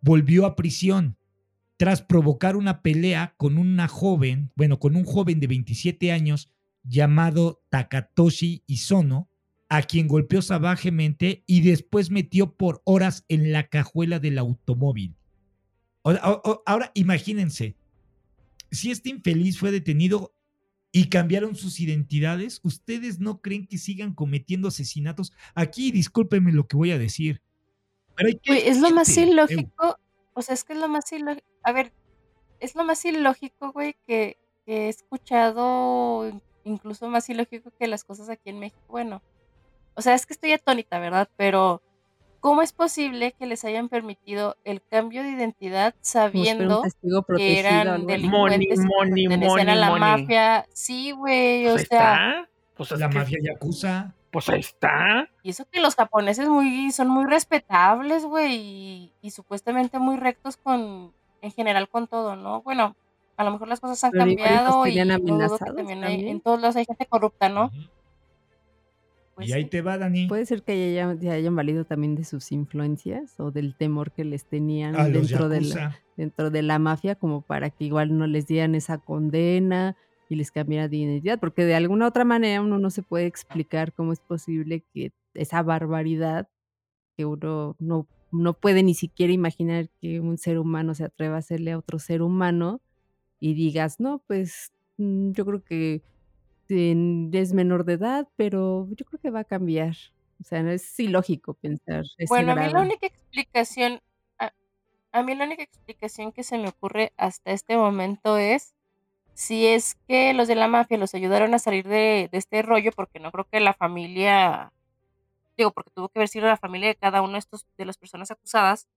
volvió a prisión tras provocar una pelea con una joven, bueno, con un joven de 27 años llamado Takatoshi Isono, a quien golpeó salvajemente y después metió por horas en la cajuela del automóvil. Ahora imagínense, si este infeliz fue detenido y cambiaron sus identidades, ¿ustedes no creen que sigan cometiendo asesinatos? Aquí, discúlpenme lo que voy a decir. Pero que es lo más gente, ilógico. O sea, es que es lo más ilógico. A ver, es lo más ilógico, güey, que, que he escuchado, incluso más ilógico que las cosas aquí en México. Bueno, o sea, es que estoy atónita, ¿verdad? Pero, ¿cómo es posible que les hayan permitido el cambio de identidad sabiendo que eran delincuentes y que Money, a money, la money. mafia? Sí, güey, o Pues sea, está. Pues, es La que- mafia yakuza. pues ahí está. Y eso que los japoneses muy, son muy respetables, güey, y, y supuestamente muy rectos con, en general con todo, ¿no? Bueno, a lo mejor las cosas han Pero cambiado y también hay, en todos lados hay gente corrupta, ¿no? Pues Y ahí te va, Dani. Puede ser que hayan, se hayan valido también de sus influencias o del temor que les tenían A dentro de la, Yakuza. dentro de la mafia, como para que igual no les dieran esa condena y les cambiara de identidad, porque de alguna otra manera uno no se puede explicar cómo es posible que esa barbaridad que uno no, no puede ni siquiera imaginar que un ser humano se atreva a hacerle a otro ser humano y digas, no, pues mm, yo creo que es menor de edad, pero yo creo que va a cambiar. O sea, es ilógico pensar ese Bueno, a mí la única explicación, a, a mí la única explicación que se me ocurre hasta este momento es si es que los de la mafia los ayudaron a salir de, de este rollo, porque no creo que la familia, digo, porque tuvo que haber sido la familia de cada uno de estos, de las personas acusadas,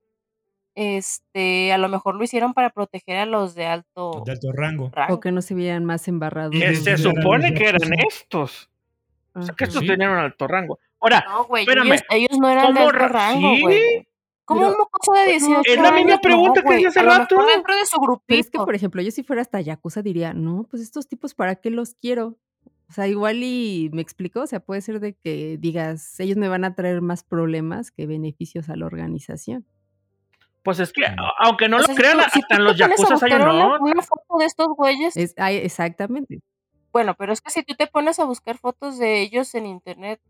este, a lo mejor lo hicieron para proteger a los de alto De alto rango. O que no se vieran más embarrados. Que se supone que eran estos. O sea, que estos Sí. tenían un alto rango. Ahora, No, espérame. ellos, ellos no eran de ¿Cómo alto ra- rango, sí? Pero- un mocoso de 18 Es la misma pregunta no, que hice hace A lo rato. mejor dentro de su Pero es que, por ejemplo, yo si fuera hasta Yakuza diría, no, pues estos tipos, ¿para qué los quiero? O sea, igual y me explico, o sea, puede ser de que digas, ellos me van a traer más problemas que beneficios a la organización. Pues es que, aunque no O lo sea, crean, si hasta en los te pones a yacuzas hay buscar una, honor. una foto de estos güeyes, Es, ay, exactamente. bueno, pero es que si tú te pones a buscar fotos de ellos en internet,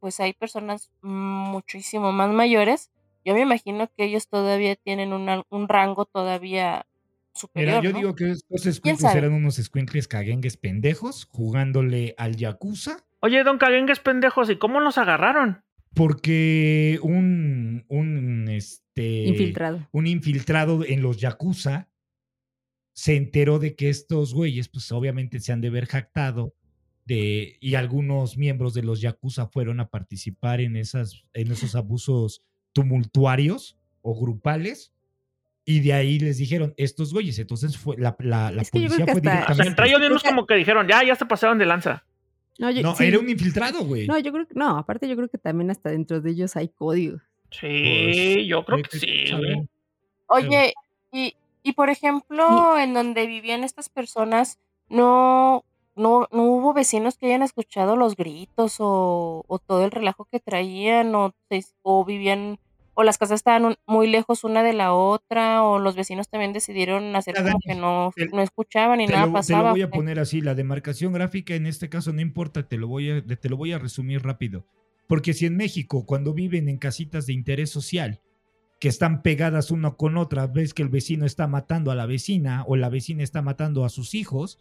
pues hay personas muchísimo más mayores. Yo me imagino que ellos todavía tienen una- un rango todavía superior, Mira, yo ¿no? digo que estos ¿Quién escuincles eran unos escuincles caguengues pendejos jugándole al Yakuza Oye, don Caguengues pendejos, ¿y cómo los agarraron? porque un, un, este, Infiltrado. un infiltrado en los Yakuza se enteró de que estos güeyes, pues obviamente se han de haber jactado de, y algunos miembros de los Yakuza fueron a participar en, esas, en esos abusos tumultuarios o grupales. Y de ahí les dijeron, estos güeyes. Entonces fue la, la, la policía fue hasta- O sea, directamente. entre ellos mismos como que dijeron, ya, ya se pasaron de lanza. No, yo, No, sí. era un infiltrado, güey. No, yo creo que, no, aparte yo creo que también hasta dentro de ellos hay código. Sí, Pues, yo creo que sí. Oye, y, y por ejemplo, en donde vivían estas personas, no, no, no hubo vecinos que hayan escuchado los gritos o, o todo el relajo que traían, o, o vivían, o las casas estaban un- muy lejos una de la otra, o los vecinos también decidieron hacer como que no, te- no escuchaban ni Te nada lo, te lo pasaba. voy a poner así, la demarcación gráfica en este caso no importa, te lo voy a, te lo voy a resumir rápido. Porque si en México, cuando viven en casitas de interés social, que están pegadas una con otra, ves que el vecino está matando a la vecina o la vecina está matando a sus hijos,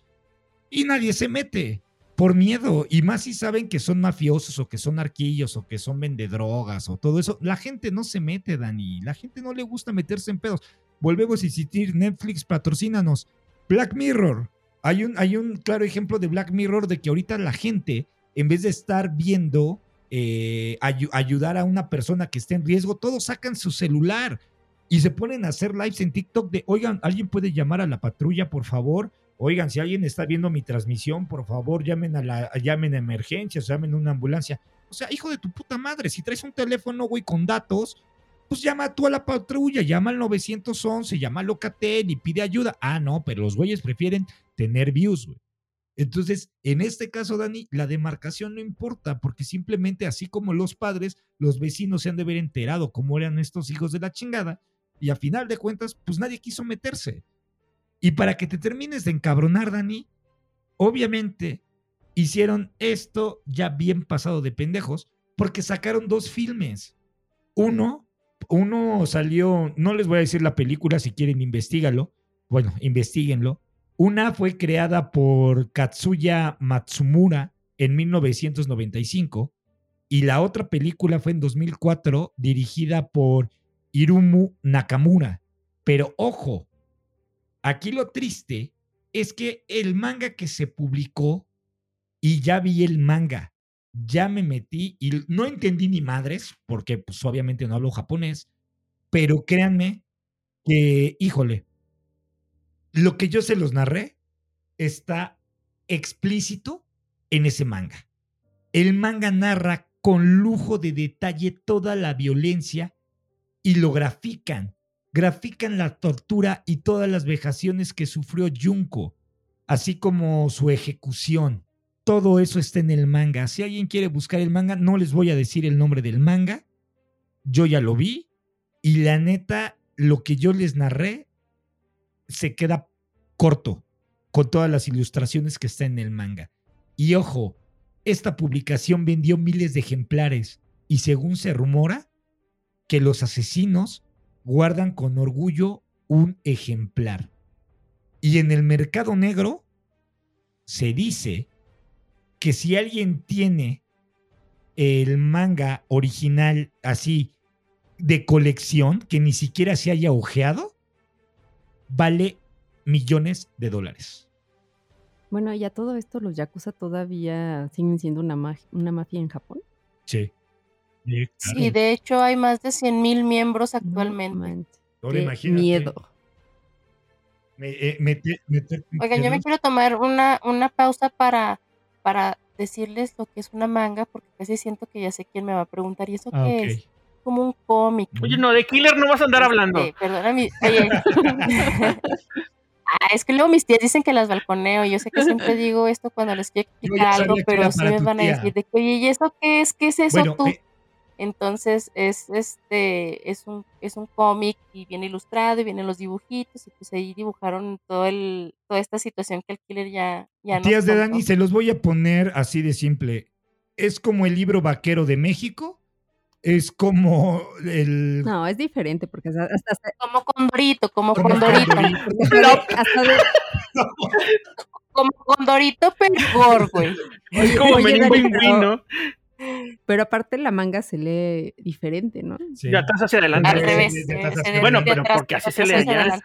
y nadie se mete por miedo, y más si saben que son mafiosos o que son arquillos o que son vendedrogas o todo eso, la gente no se mete, Dani, la gente no le gusta meterse en pedos. Volvemos a insistir, Netflix, patrocínanos. Black Mirror. Hay un, hay un claro ejemplo de Black Mirror de que ahorita la gente, en vez de estar viendo eh, ayu- ayudar a una persona que esté en riesgo, todos sacan su celular y se ponen a hacer lives en TikTok de, oigan, ¿alguien puede llamar a la patrulla, por favor? Oigan, si alguien está viendo mi transmisión, por favor, llamen a la, llamen a emergencias, llamen a una ambulancia. O sea, hijo de tu puta madre, si traes un teléfono, güey, con datos, pues llama tú a la patrulla, llama al 911, llama al Locatel y pide ayuda. Ah, no, pero los güeyes prefieren tener views, güey. Entonces, en este caso, Dani, la demarcación no importa, porque simplemente así como los padres, los vecinos se han de haber enterado cómo eran estos hijos de la chingada, y a final de cuentas, pues nadie quiso meterse. Y para que te termines de encabronar, Dani, obviamente hicieron esto ya bien pasado de pendejos, porque sacaron dos filmes. Uno, uno salió, no les voy a decir la película, si quieren investigalo. Bueno, investiguenlo. Una fue creada por Katsuya Matsumura en 1995 y la otra película fue en 2004 dirigida por Hiromu Nakamura. Pero ojo, aquí lo triste es que el manga que se publicó y ya vi el manga, ya me metí y no entendí ni madres porque pues obviamente no hablo japonés, pero créanme que, híjole, lo que yo se los narré está explícito en ese manga. El manga narra con lujo de detalle toda la violencia y lo grafican grafican la tortura y todas las vejaciones que sufrió Junko, así como su ejecución. Todo eso está en el manga. Si alguien quiere buscar el manga, no les voy a decir el nombre del manga. Yo ya lo vi y la neta, lo que yo les narré se queda corto con todas las ilustraciones que está en el manga. Y ojo, esta publicación vendió miles de ejemplares y según se rumora que los asesinos guardan con orgullo un ejemplar. Y en el mercado negro se dice que si alguien tiene el manga original así de colección, que ni siquiera se haya ojeado, vale millones de dólares. Bueno, y a todo esto, los Yakuza todavía siguen siendo una, ma- una mafia en Japón. Sí. Sí, de hecho hay más de 100.000 miembros No actualmente. Ahora qué imagínate. miedo. Me- eh, meter- Oigan, yo me quiero tomar una, una pausa para, para decirles lo que es una manga, porque casi siento que ya sé quién me va a preguntar. ¿Y eso Ah, qué ok. es? Como un cómic. Oye, no, de Killer no vas a andar hablando. Este, perdona mi. Oye. Ah, es que luego mis tías dicen que las balconeo. Yo sé que siempre digo esto cuando les quiero explicar algo, pero sí me van a decir de que, oye, ¿y eso qué es? ¿Qué es eso Bueno, tú? eh, Entonces es este es un es un cómic y viene ilustrado y vienen los dibujitos y pues ahí dibujaron todo el toda esta situación que el killer ya ya tías de. Dani, se los voy a poner así de simple. Es como el libro vaquero de México. Es como el. No, es diferente porque hasta, como Condorito, como Como porque hasta de- como Condorito pero gore, güey. Es como Win, ¿no? pero aparte la manga se lee diferente, ¿no? Sí. De atrás hacia adelante. Al revés. hacia Bueno, pero atrás- porque así se lee allá.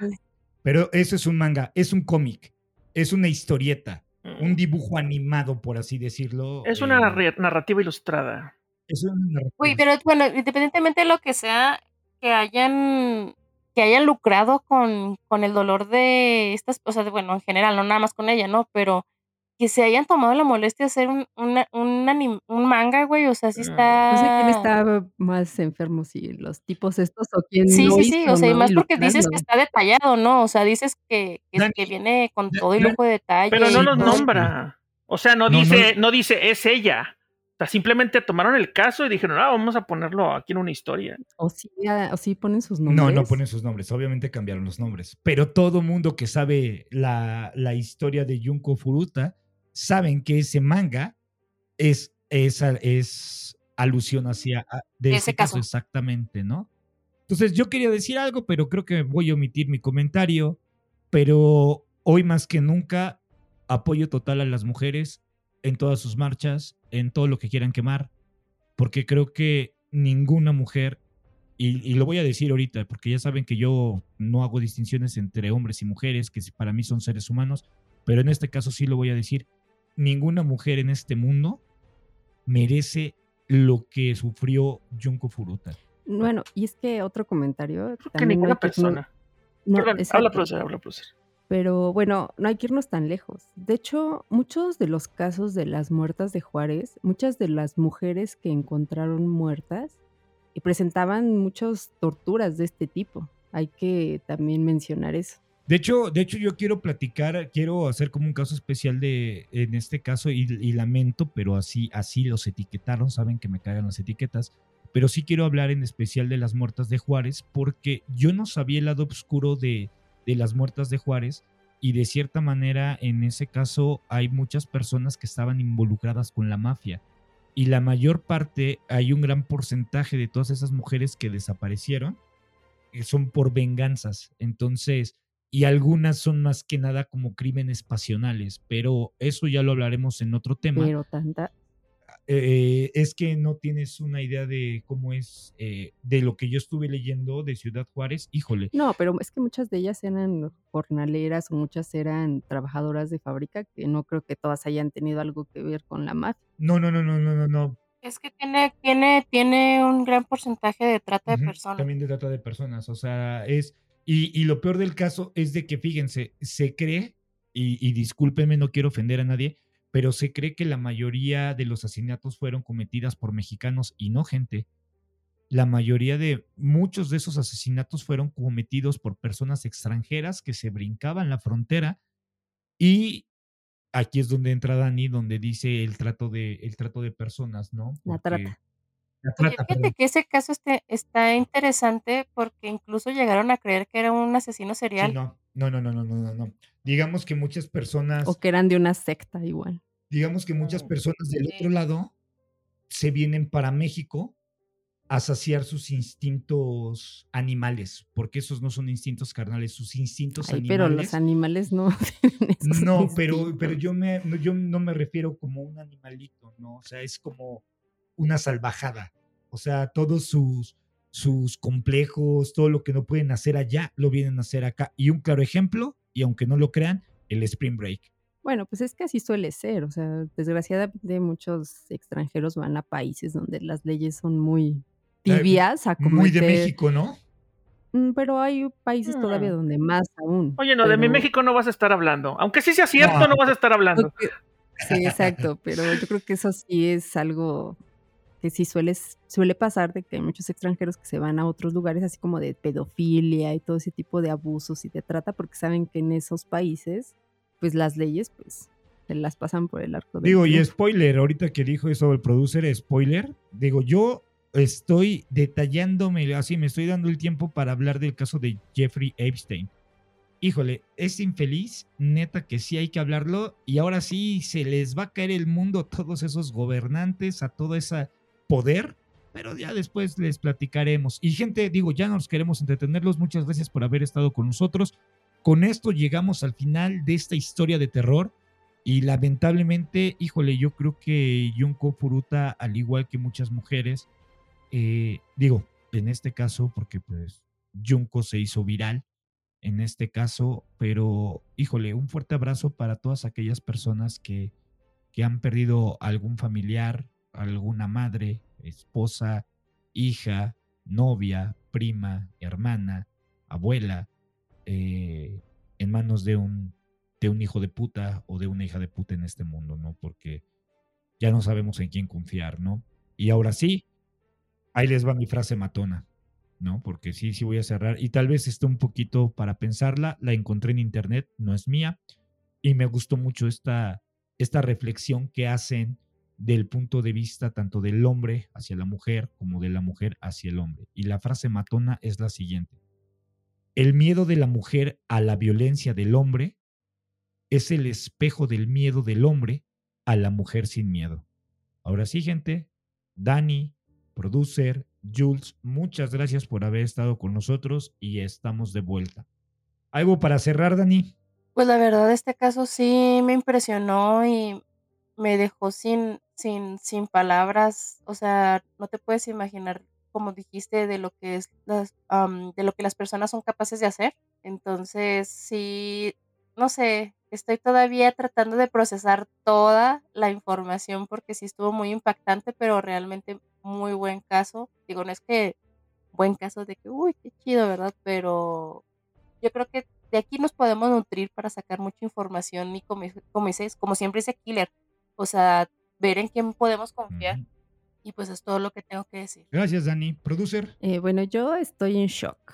Pero eso es un manga, es un cómic, es una historieta, Mm. un dibujo animado, por así decirlo. Es una eh, narra- narrativa ilustrada. Es una narrativa. Uy, pero bueno, independientemente de lo que sea, que hayan que hayan lucrado con, con el dolor de estas, o sea, de- bueno, en general, no nada más con ella, ¿no? Pero que se hayan tomado la molestia de hacer un, una- un, anim- un manga, güey, o sea, sí está... No sé quién está más enfermo, si los tipos estos o quién Sí, no sí, sí, hizo, o sea, y ¿no? más porque dices que está detallado, ¿no? O sea, dices que, que, Dani, que viene con todo y lujo de detalle. Pero no y los nombra. O sea, no No, dice, no dice es ella. O sea, simplemente tomaron el caso y dijeron, ah, vamos a ponerlo aquí en una historia. O sí, ah, o sí ponen sus nombres. No, no ponen sus nombres, obviamente cambiaron los nombres. Pero todo mundo que sabe la, la historia de Junko Furuta saben que ese manga es, es, es alusión hacia a- de Ese ese caso caso. exactamente, ¿no? Entonces yo quería decir algo, pero creo que voy a omitir mi comentario. Pero hoy más que nunca, apoyo total a las mujeres en todas sus marchas, en todo lo que quieran quemar, porque creo que ninguna mujer, y, y lo voy a decir ahorita, porque ya saben que yo no hago distinciones entre hombres y mujeres, que para mí son seres humanos, pero en este caso sí lo voy a decir, ninguna mujer en este mundo merece lo que sufrió Junko Furuta. Bueno, y es que otro comentario. Creo que ninguna persona. no, Perdón, habla, profesor, habla, profesor. Pero bueno, no hay que irnos tan lejos. De hecho, muchos de los casos de las muertas de Juárez, muchas de las mujeres que encontraron muertas y presentaban muchas torturas de este tipo. Hay que también mencionar eso. De hecho, de hecho, yo quiero platicar, quiero hacer como un caso especial de, en este caso, y, y lamento, pero así, así los etiquetaron, saben que me cagan las etiquetas, pero sí quiero hablar en especial de las muertas de Juárez, porque yo no sabía el lado oscuro de, de las muertas de Juárez, y de cierta manera, en ese caso, hay muchas personas que estaban involucradas con la mafia. Y la mayor parte, hay un gran porcentaje de todas esas mujeres que desaparecieron, que son por venganzas. Entonces, y algunas son más que nada como crímenes pasionales, pero eso ya lo hablaremos en otro tema. Pero tanta. Eh, es que no tienes una idea de cómo es, eh, de lo que yo estuve leyendo de Ciudad Juárez, híjole. No, pero es que muchas de ellas eran jornaleras o muchas eran trabajadoras de fábrica, que no creo que todas hayan tenido algo que ver con la mafia. No, no, no, no, no, no, no. Es que tiene, tiene, tiene un gran porcentaje de trata de personas. También de trata de personas, o sea, es... Y, y lo peor del caso es de que, fíjense, se cree, y, y discúlpenme, no quiero ofender a nadie, pero se cree que la mayoría de los asesinatos fueron cometidas por mexicanos y no gente. la mayoría de muchos de esos asesinatos fueron cometidos por personas extranjeras que se brincaban la frontera y aquí es donde entra Dani, donde dice el trato de, el trato de personas, ¿no? La trata. La Oye, fíjate perdón. que ese caso este, está interesante porque incluso llegaron a creer que era un asesino Sí, serial. no, no, no, no, no, no, no, no. Digamos que muchas personas, O que eran de una secta igual. Digamos que muchas personas del otro lado se vienen para México a saciar sus instintos animales, porque esos no son instintos carnales, sus instintos Ay, pero los animales. animales no No, pero, pero yo, me, no, yo no me refiero como un animalito, ¿no? O sea, es como una salvajada. O sea, todos sus, sus complejos, todo lo que no pueden hacer allá, lo vienen a hacer acá. Y un claro ejemplo, y aunque no lo crean, el Spring Break. Bueno, pues es que así suele ser. O sea, desgraciadamente muchos extranjeros van a países donde las leyes son muy Ay, tibias a Muy de México, ¿no? Mm, Pero hay países todavía Mm. donde más aún. Oye, no, de mi México no vas a estar hablando. Aunque sí sea cierto, No. no vas a estar hablando. Sí, exacto, pero yo creo que eso sí es algo que sí suele, suele pasar de que hay muchos extranjeros que se van a otros lugares así como de pedofilia y todo ese tipo de abusos y de trata porque saben que en esos países pues las leyes pues se las pasan por el arco del Digo, y spoiler, ahorita que dijo eso el producer, spoiler, digo, yo estoy detallándome, así me estoy dando el tiempo para hablar del caso de Jeffrey Epstein. Híjole, es infeliz, neta que sí hay que hablarlo y ahora sí se les va a caer el mundo a todos esos gobernantes, a todo ese poder, pero ya después les platicaremos. Y gente, digo, ya nos queremos entretenerlos, muchas gracias por haber estado con nosotros. Con esto llegamos al final de esta historia de terror. Y lamentablemente, híjole, yo creo que Junko Furuta, al igual que muchas mujeres, eh, digo, en este caso, porque pues Junko se hizo viral, en este caso, pero híjole, un fuerte abrazo para todas aquellas personas que, que han perdido algún familiar, alguna madre, esposa, hija, novia, prima, hermana, abuela, eh, en manos de un, de un hijo de puta o de una hija de puta en este mundo, ¿no? Porque ya no sabemos en quién confiar, ¿no? Y ahora sí, ahí les va mi frase matona, ¿no? Porque sí, sí voy a cerrar. Y tal vez esté un poquito para pensarla, la encontré en internet, no es mía, y me gustó mucho esta, esta reflexión que hacen del punto de vista tanto del hombre hacia la mujer como de la mujer hacia el hombre. Y la frase matona es la siguiente. El miedo de la mujer a la violencia del hombre es el espejo del miedo del hombre a la mujer sin miedo. Ahora sí, gente, Dani, producer, Jules, muchas gracias por haber estado con nosotros y estamos de vuelta. ¿Algo para cerrar, Dani? Pues la verdad, este caso sí me impresionó y me dejó sin, sin, sin palabras. O sea, no te puedes imaginar, como dijiste, de lo que es las, am, de lo que las personas son capaces de hacer. Entonces, sí, no sé, estoy todavía tratando de procesar toda la información porque sí estuvo muy impactante, pero realmente muy buen caso. Digo, no es que buen caso de que, uy, qué chido, ¿verdad? Pero yo creo que de aquí nos podemos nutrir para sacar mucha información y como, como dices, como siempre dice Killer, o sea, ver en quién podemos confiar. Y pues es todo lo que tengo que decir. Gracias, Dani. Producer. Eh, bueno, yo estoy en shock.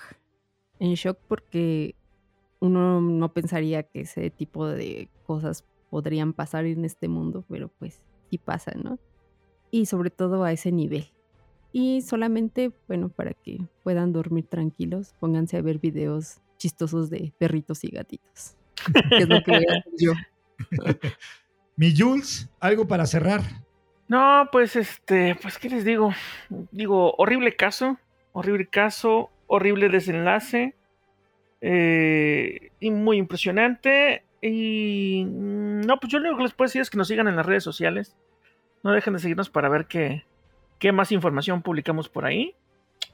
En shock porque uno no pensaría que ese tipo de cosas podrían pasar en este mundo, pero pues sí pasan, ¿no? Y sobre todo a ese nivel. Y solamente, bueno, para que puedan dormir tranquilos, pónganse a ver videos chistosos de perritos y gatitos. Que es lo que voy a hacer yo. Mi Jules, algo para cerrar. No, pues este, pues qué les digo. Digo, horrible caso, horrible caso, horrible desenlace. eh, y muy impresionante. Y no, pues yo lo único que les puedo decir es que nos sigan en las redes sociales. No dejen de seguirnos para ver qué, qué más información publicamos por ahí.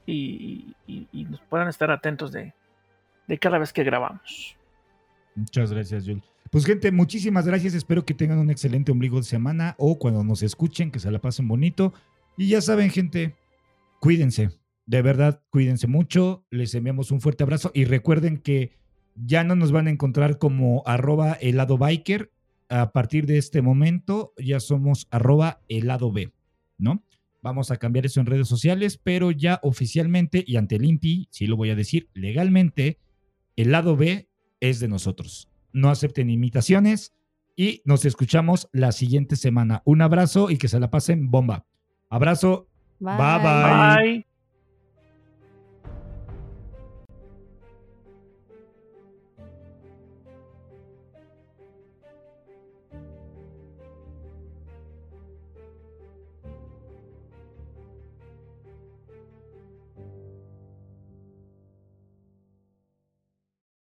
Y nos puedan estar atentos de, de cada vez que grabamos. Muchas gracias, Jules. Pues gente, muchísimas gracias. Espero que tengan un excelente ombligo de semana o cuando nos escuchen, que se la pasen bonito. Y ya saben, gente, cuídense. De verdad, cuídense mucho. Les enviamos un fuerte abrazo y recuerden que ya no nos van a encontrar como arroba helado biker. A partir de este momento ya somos arroba helado B, ¿no? Vamos a cambiar eso en redes sociales, pero ya oficialmente y ante el INPI, sí lo voy a decir, legalmente, el lado B es de nosotros. No acepten imitaciones y nos escuchamos la siguiente semana. Un abrazo y que se la pasen bomba. Abrazo. bye. bye. Bye.